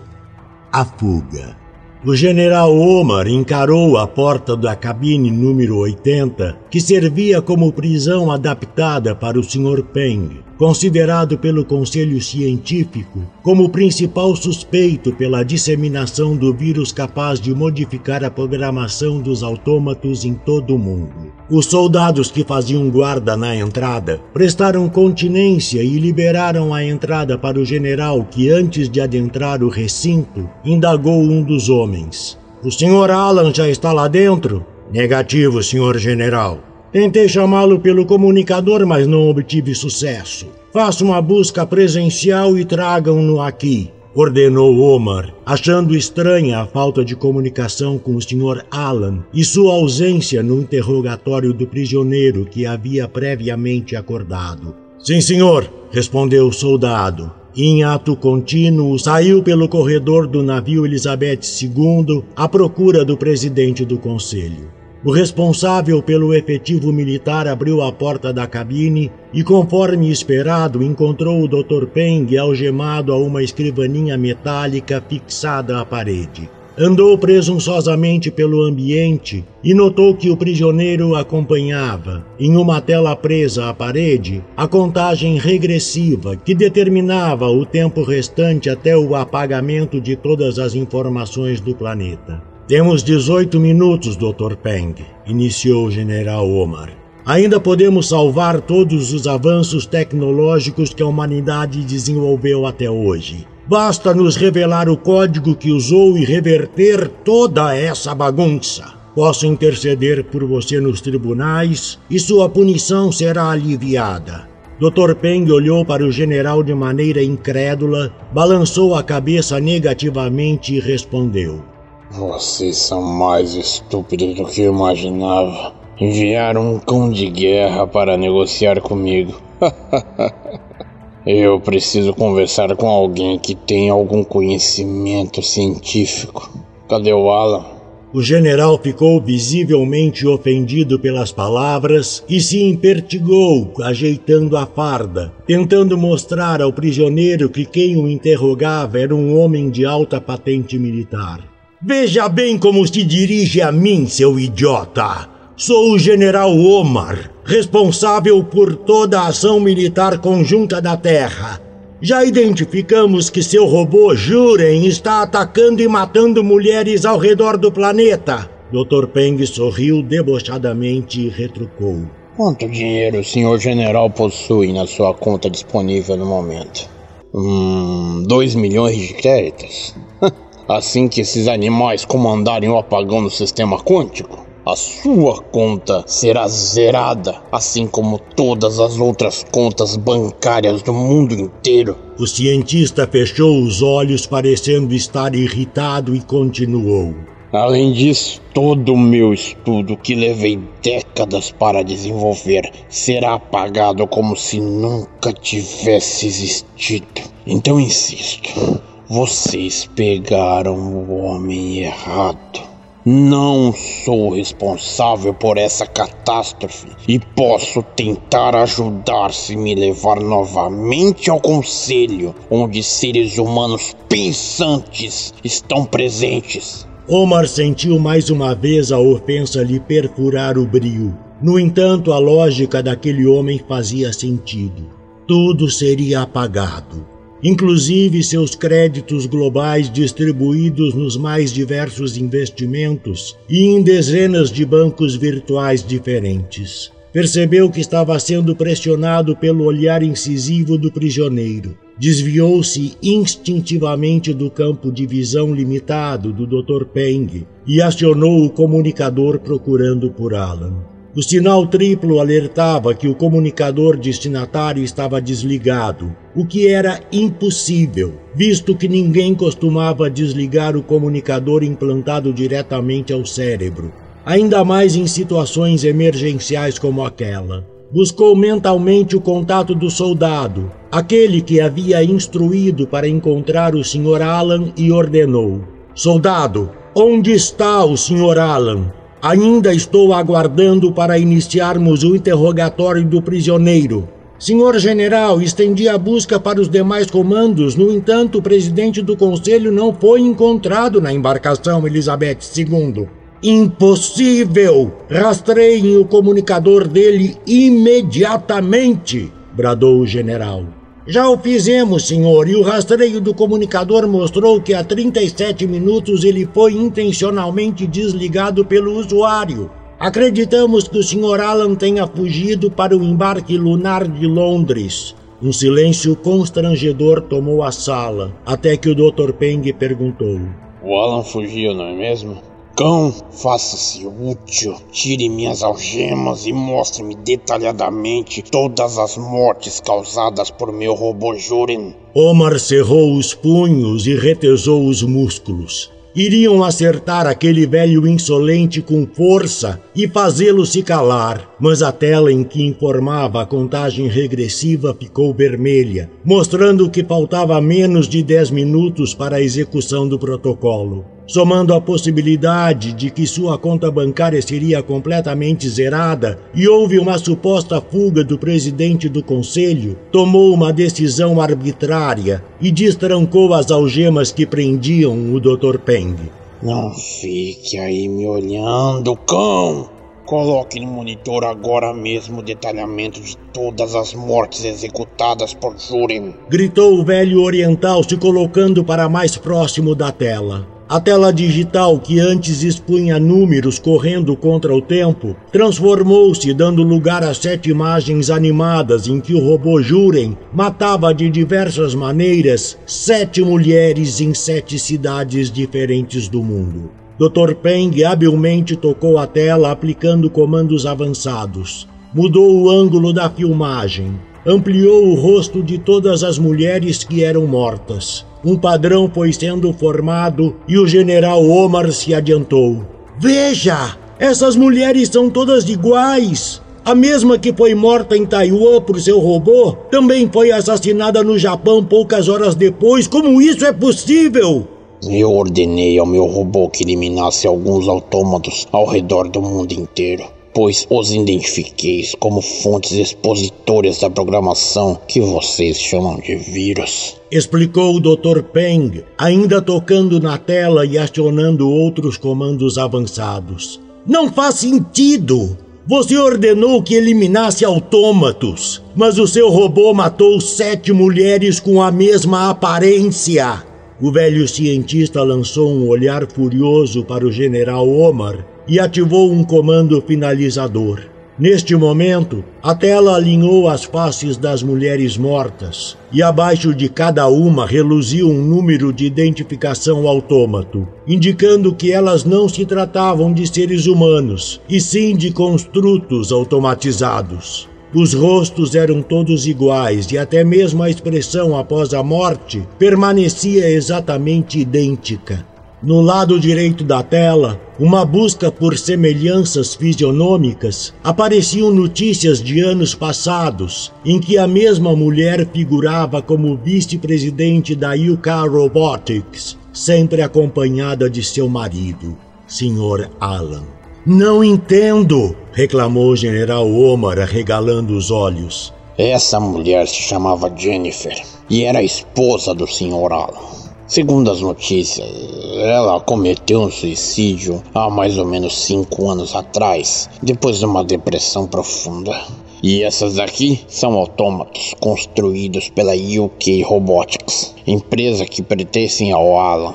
A fuga. O general Omar encarou a porta da cabine número 80, que servia como prisão adaptada para o Sr. Peng, considerado pelo Conselho Científico como o principal suspeito pela disseminação do vírus capaz de modificar a programação dos autômatos em todo o mundo. Os soldados que faziam guarda na entrada prestaram continência e liberaram a entrada para o general que, antes de adentrar o recinto, indagou um dos homens. O Sr. Alan já está lá dentro? Negativo, senhor general. Tentei chamá-lo pelo comunicador, mas não obtive sucesso. Faça uma busca presencial e tragam-no aqui, ordenou Omar, achando estranha a falta de comunicação com o Sr. Alan e sua ausência no interrogatório do prisioneiro que havia previamente acordado. Sim, senhor, respondeu o soldado. Em ato contínuo, saiu pelo corredor do navio Elizabeth II à procura do presidente do conselho. O responsável pelo efetivo militar abriu a porta da cabine e, conforme esperado, encontrou o Dr. Peng algemado a uma escrivaninha metálica fixada à parede. Andou presunçosamente pelo ambiente e notou que o prisioneiro acompanhava, em uma tela presa à parede, a contagem regressiva que determinava o tempo restante até o apagamento de todas as informações do planeta. Temos 18 minutos, Dr. Peng, iniciou o general Omar. Ainda podemos salvar todos os avanços tecnológicos que a humanidade desenvolveu até hoje. Basta nos revelar o código que usou e reverter toda essa bagunça. Posso interceder por você nos tribunais e sua punição será aliviada. Dr. Peng olhou para o general de maneira incrédula, balançou a cabeça negativamente e respondeu: vocês são mais estúpidos do que eu imaginava. Enviaram um cão de guerra para negociar comigo. eu preciso conversar com alguém que tenha algum conhecimento científico. Cadê o Alan? O general ficou visivelmente ofendido pelas palavras e se impertigou, ajeitando a farda, tentando mostrar ao prisioneiro que quem o interrogava era um homem de alta patente militar. Veja bem como se dirige a mim, seu idiota! Sou o general Omar, responsável por toda a ação militar conjunta da Terra. Já identificamos que seu robô Juren está atacando e matando mulheres ao redor do planeta. Dr. Peng sorriu debochadamente e retrucou. Quanto dinheiro o senhor general possui na sua conta disponível no momento? Hum, dois milhões de créditos? assim que esses animais comandarem o apagão no sistema quântico? a sua conta será zerada, assim como todas as outras contas bancárias do mundo inteiro. O cientista fechou os olhos, parecendo estar irritado, e continuou. Além disso, todo o meu estudo, que levei décadas para desenvolver, será apagado como se nunca tivesse existido. Então insisto, vocês pegaram o homem errado. Não sou responsável por essa catástrofe e posso tentar ajudar se me levar novamente ao conselho, onde seres humanos pensantes estão presentes. Omar sentiu mais uma vez a ofensa lhe perfurar o brio. No entanto, a lógica daquele homem fazia sentido. Tudo seria apagado inclusive seus créditos globais distribuídos nos mais diversos investimentos e em dezenas de bancos virtuais diferentes. Percebeu que estava sendo pressionado pelo olhar incisivo do prisioneiro. Desviou-se instintivamente do campo de visão limitado do Dr. Peng e acionou o comunicador procurando por Alan. O sinal triplo alertava que o comunicador destinatário estava desligado, o que era impossível, visto que ninguém costumava desligar o comunicador implantado diretamente ao cérebro, ainda mais em situações emergenciais como aquela. Buscou mentalmente o contato do soldado, aquele que havia instruído para encontrar o Sr. Alan e ordenou: Soldado, onde está o Sr. Alan? Ainda estou aguardando para iniciarmos o interrogatório do prisioneiro. Senhor general, estendi a busca para os demais comandos, no entanto, o presidente do conselho não foi encontrado na embarcação Elizabeth II. Impossível! Rastreiem o comunicador dele imediatamente! bradou o general. Já o fizemos, senhor, e o rastreio do comunicador mostrou que há 37 minutos ele foi intencionalmente desligado pelo usuário. Acreditamos que o Sr. Alan tenha fugido para o embarque lunar de Londres. Um silêncio constrangedor tomou a sala, até que o Dr. Peng perguntou: O Alan fugiu, não é mesmo? Cão, faça-se útil, tire minhas algemas e mostre-me detalhadamente todas as mortes causadas por meu robô Jurin. Omar cerrou os punhos e retesou os músculos. Iriam acertar aquele velho insolente com força e fazê-lo se calar, mas a tela em que informava a contagem regressiva ficou vermelha, mostrando que faltava menos de 10 minutos para a execução do protocolo somando a possibilidade de que sua conta bancária seria completamente zerada e houve uma suposta fuga do presidente do conselho, tomou uma decisão arbitrária e destrancou as algemas que prendiam o Dr. Peng. Não fique aí me olhando, cão! Coloque no monitor agora mesmo o detalhamento de todas as mortes executadas por Juren. Gritou o velho oriental se colocando para mais próximo da tela. A tela digital, que antes expunha números correndo contra o tempo, transformou-se, dando lugar a sete imagens animadas em que o robô Juren matava de diversas maneiras sete mulheres em sete cidades diferentes do mundo. Dr. Peng habilmente tocou a tela aplicando comandos avançados. Mudou o ângulo da filmagem. Ampliou o rosto de todas as mulheres que eram mortas um padrão foi sendo formado e o general Omar se adiantou. Veja! Essas mulheres são todas iguais! A mesma que foi morta em Taiwan por seu robô também foi assassinada no Japão poucas horas depois. Como isso é possível? Eu ordenei ao meu robô que eliminasse alguns autômatos ao redor do mundo inteiro, pois os identifiquei como fontes expositórias da programação que vocês chamam de vírus. Explicou o Dr. Peng, ainda tocando na tela e acionando outros comandos avançados. Não faz sentido! Você ordenou que eliminasse autômatos, mas o seu robô matou sete mulheres com a mesma aparência. O velho cientista lançou um olhar furioso para o general Omar e ativou um comando finalizador. Neste momento, a tela alinhou as faces das mulheres mortas e abaixo de cada uma reluziu um número de identificação autômato, indicando que elas não se tratavam de seres humanos, e sim de construtos automatizados. Os rostos eram todos iguais e até mesmo a expressão após a morte permanecia exatamente idêntica. No lado direito da tela, uma busca por semelhanças fisionômicas, apareciam notícias de anos passados em que a mesma mulher figurava como vice-presidente da UK Robotics, sempre acompanhada de seu marido, Sr. Alan. Não entendo, reclamou o general Omar, arregalando os olhos. Essa mulher se chamava Jennifer e era esposa do Sr. Alan. Segundo as notícias, ela cometeu um suicídio há mais ou menos cinco anos atrás, depois de uma depressão profunda. E essas daqui são autômatos construídos pela UK Robotics, empresa que pertence ao Alan.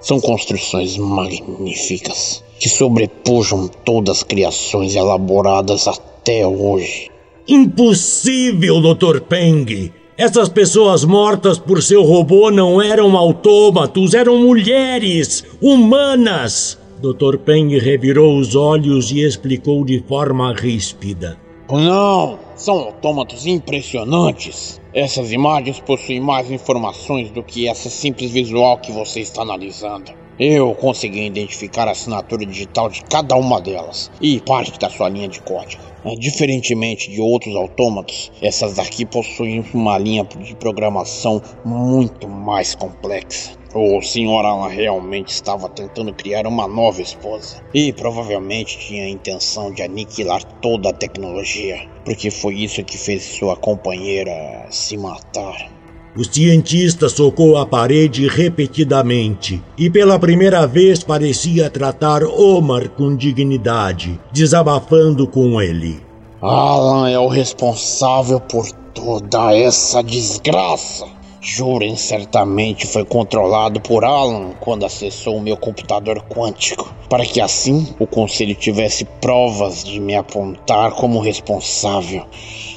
São construções magníficas que sobrepujam todas as criações elaboradas até hoje. Impossível, Dr. Peng! Essas pessoas mortas por seu robô não eram autômatos, eram mulheres, humanas! Dr. Peng revirou os olhos e explicou de forma ríspida. Não, são autômatos impressionantes. Essas imagens possuem mais informações do que essa simples visual que você está analisando. Eu consegui identificar a assinatura digital de cada uma delas e parte da sua linha de código. É, diferentemente de outros autômatos, essas daqui possuem uma linha de programação muito mais complexa. O Sr. Alan realmente estava tentando criar uma nova esposa e provavelmente tinha a intenção de aniquilar toda a tecnologia, porque foi isso que fez sua companheira se matar. O cientista socou a parede repetidamente e pela primeira vez parecia tratar Omar com dignidade, desabafando com ele. Alan é o responsável por toda essa desgraça. Juren certamente foi controlado por Alan quando acessou o meu computador quântico, para que assim o conselho tivesse provas de me apontar como responsável.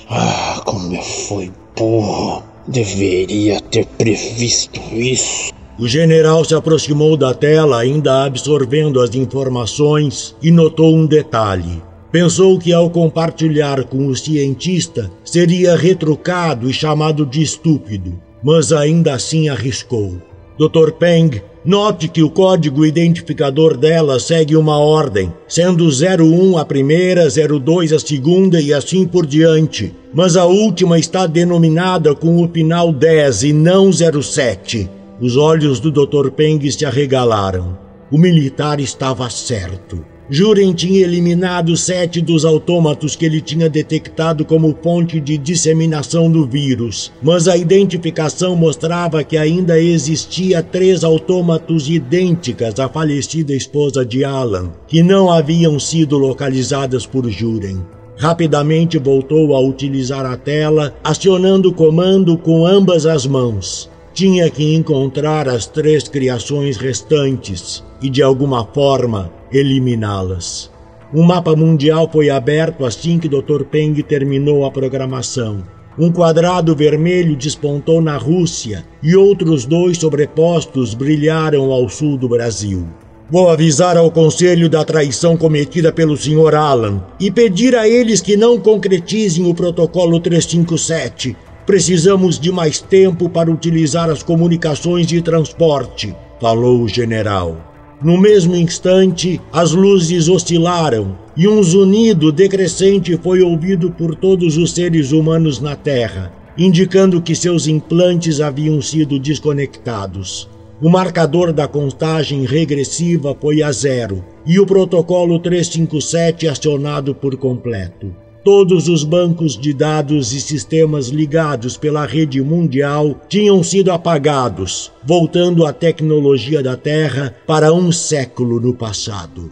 Ah, como eu fui burro. Deveria ter previsto isso. O general se aproximou da tela, ainda absorvendo as informações, e notou um detalhe. Pensou que ao compartilhar com o cientista seria retrucado e chamado de estúpido, mas ainda assim arriscou. Dr. Peng Note que o código identificador dela segue uma ordem, sendo 01 a primeira, 02 a segunda e assim por diante. Mas a última está denominada com o final 10 e não 07. Os olhos do Dr. Peng se arregalaram. O militar estava certo. Juren tinha eliminado sete dos autômatos que ele tinha detectado como ponte de disseminação do vírus, mas a identificação mostrava que ainda existia três autômatos idênticas à falecida esposa de Alan, que não haviam sido localizadas por Juren. Rapidamente voltou a utilizar a tela, acionando o comando com ambas as mãos. Tinha que encontrar as três criações restantes e, de alguma forma, eliminá-las. Um mapa mundial foi aberto assim que Dr. Peng terminou a programação. Um quadrado vermelho despontou na Rússia e outros dois sobrepostos brilharam ao sul do Brasil. Vou avisar ao conselho da traição cometida pelo Sr. Alan e pedir a eles que não concretizem o protocolo 357 Precisamos de mais tempo para utilizar as comunicações de transporte, falou o general. No mesmo instante, as luzes oscilaram e um zunido decrescente foi ouvido por todos os seres humanos na Terra, indicando que seus implantes haviam sido desconectados. O marcador da contagem regressiva foi a zero e o protocolo 357 acionado por completo. Todos os bancos de dados e sistemas ligados pela rede mundial tinham sido apagados, voltando a tecnologia da Terra para um século no passado.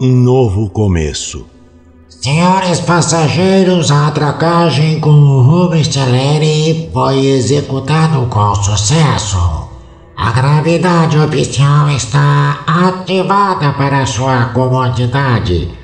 Um novo começo. Senhores passageiros, a atracagem com o Rubens Celeri foi executada com sucesso. A gravidade oficial está ativada para sua comodidade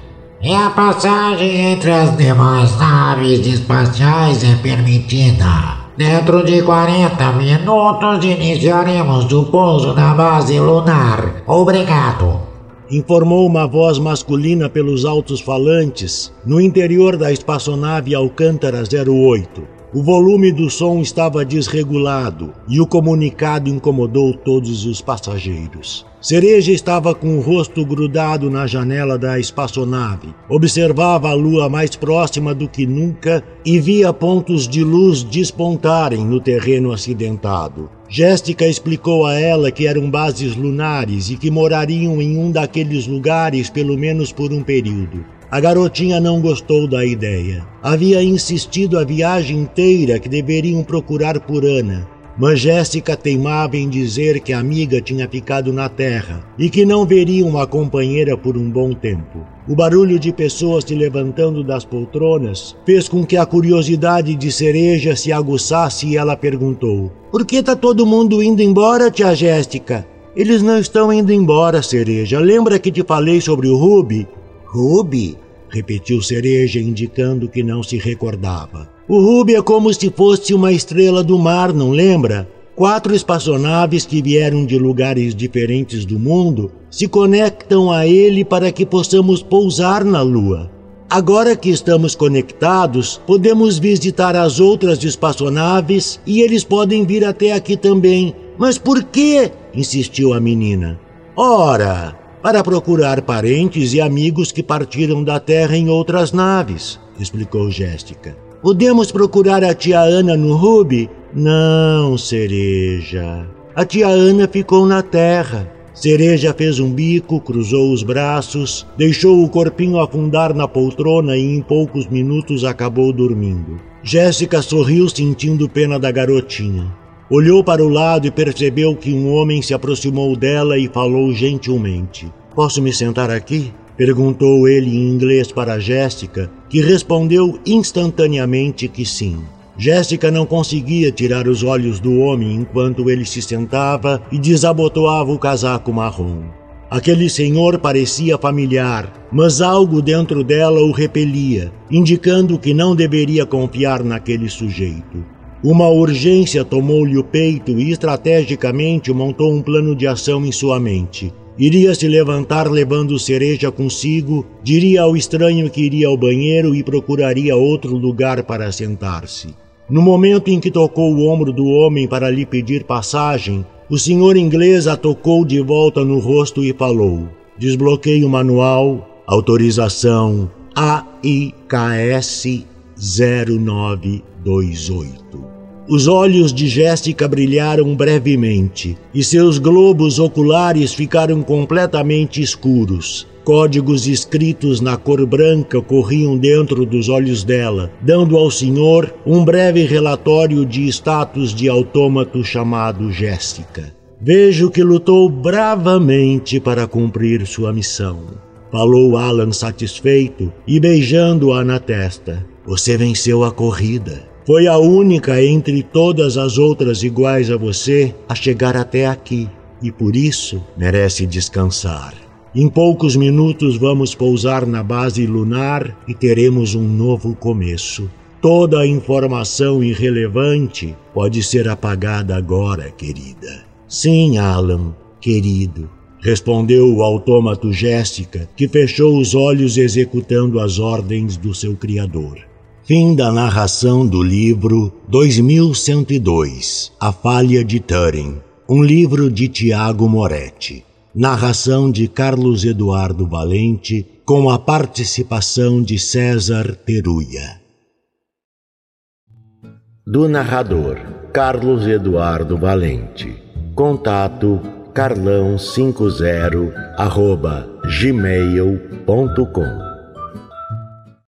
e a passagem entre as demais naves espaciais é permitida. Dentro de 40 minutos iniciaremos o pouso na base lunar. Obrigado. Informou uma voz masculina pelos altos falantes no interior da espaçonave Alcântara 08. O volume do som estava desregulado e o comunicado incomodou todos os passageiros. Cereja estava com o rosto grudado na janela da espaçonave. Observava a lua mais próxima do que nunca e via pontos de luz despontarem no terreno acidentado. Jéssica explicou a ela que eram bases lunares e que morariam em um daqueles lugares pelo menos por um período. A garotinha não gostou da ideia. Havia insistido a viagem inteira que deveriam procurar por Ana, mas Jéssica teimava em dizer que a amiga tinha ficado na terra e que não veriam uma companheira por um bom tempo. O barulho de pessoas se levantando das poltronas fez com que a curiosidade de Cereja se aguçasse e ela perguntou: Por que está todo mundo indo embora, tia Jéssica? Eles não estão indo embora, Cereja. Lembra que te falei sobre o Ruby? Ruby? Repetiu Cereja, indicando que não se recordava. O Ruby é como se fosse uma estrela do mar, não lembra? Quatro espaçonaves que vieram de lugares diferentes do mundo se conectam a ele para que possamos pousar na Lua. Agora que estamos conectados, podemos visitar as outras espaçonaves e eles podem vir até aqui também. Mas por quê? insistiu a menina. Ora, para procurar parentes e amigos que partiram da Terra em outras naves, explicou Jéssica. Podemos procurar a tia Ana no Ruby? Não, Cereja. A tia Ana ficou na Terra. Cereja fez um bico, cruzou os braços, deixou o corpinho afundar na poltrona e em poucos minutos acabou dormindo. Jéssica sorriu sentindo pena da garotinha. Olhou para o lado e percebeu que um homem se aproximou dela e falou gentilmente. Posso me sentar aqui? Perguntou ele em inglês para Jéssica, que respondeu instantaneamente que sim. Jéssica não conseguia tirar os olhos do homem enquanto ele se sentava e desabotoava o casaco marrom. Aquele senhor parecia familiar, mas algo dentro dela o repelia, indicando que não deveria confiar naquele sujeito. Uma urgência tomou-lhe o peito e estrategicamente montou um plano de ação em sua mente. Iria se levantar levando cereja consigo, diria ao estranho que iria ao banheiro e procuraria outro lugar para sentar-se. No momento em que tocou o ombro do homem para lhe pedir passagem, o senhor inglês a tocou de volta no rosto e falou: Desbloqueio manual, autorização AIKS 0928. Os olhos de Jéssica brilharam brevemente e seus globos oculares ficaram completamente escuros. Códigos escritos na cor branca corriam dentro dos olhos dela, dando ao senhor um breve relatório de status de autômato chamado Jéssica. Vejo que lutou bravamente para cumprir sua missão. Falou Alan satisfeito e beijando-a na testa. Você venceu a corrida. Foi a única entre todas as outras iguais a você a chegar até aqui e por isso merece descansar. Em poucos minutos vamos pousar na base lunar e teremos um novo começo. Toda a informação irrelevante pode ser apagada agora, querida. Sim, Alan, querido, respondeu o autômato Jéssica, que fechou os olhos executando as ordens do seu criador. Fim da narração do livro 2102 A Falha de Turing, um livro de Tiago Moretti. Narração de Carlos Eduardo Valente, com a participação de César Peruia. Do narrador Carlos Eduardo Valente. Contato carlão50 arroba gmail.com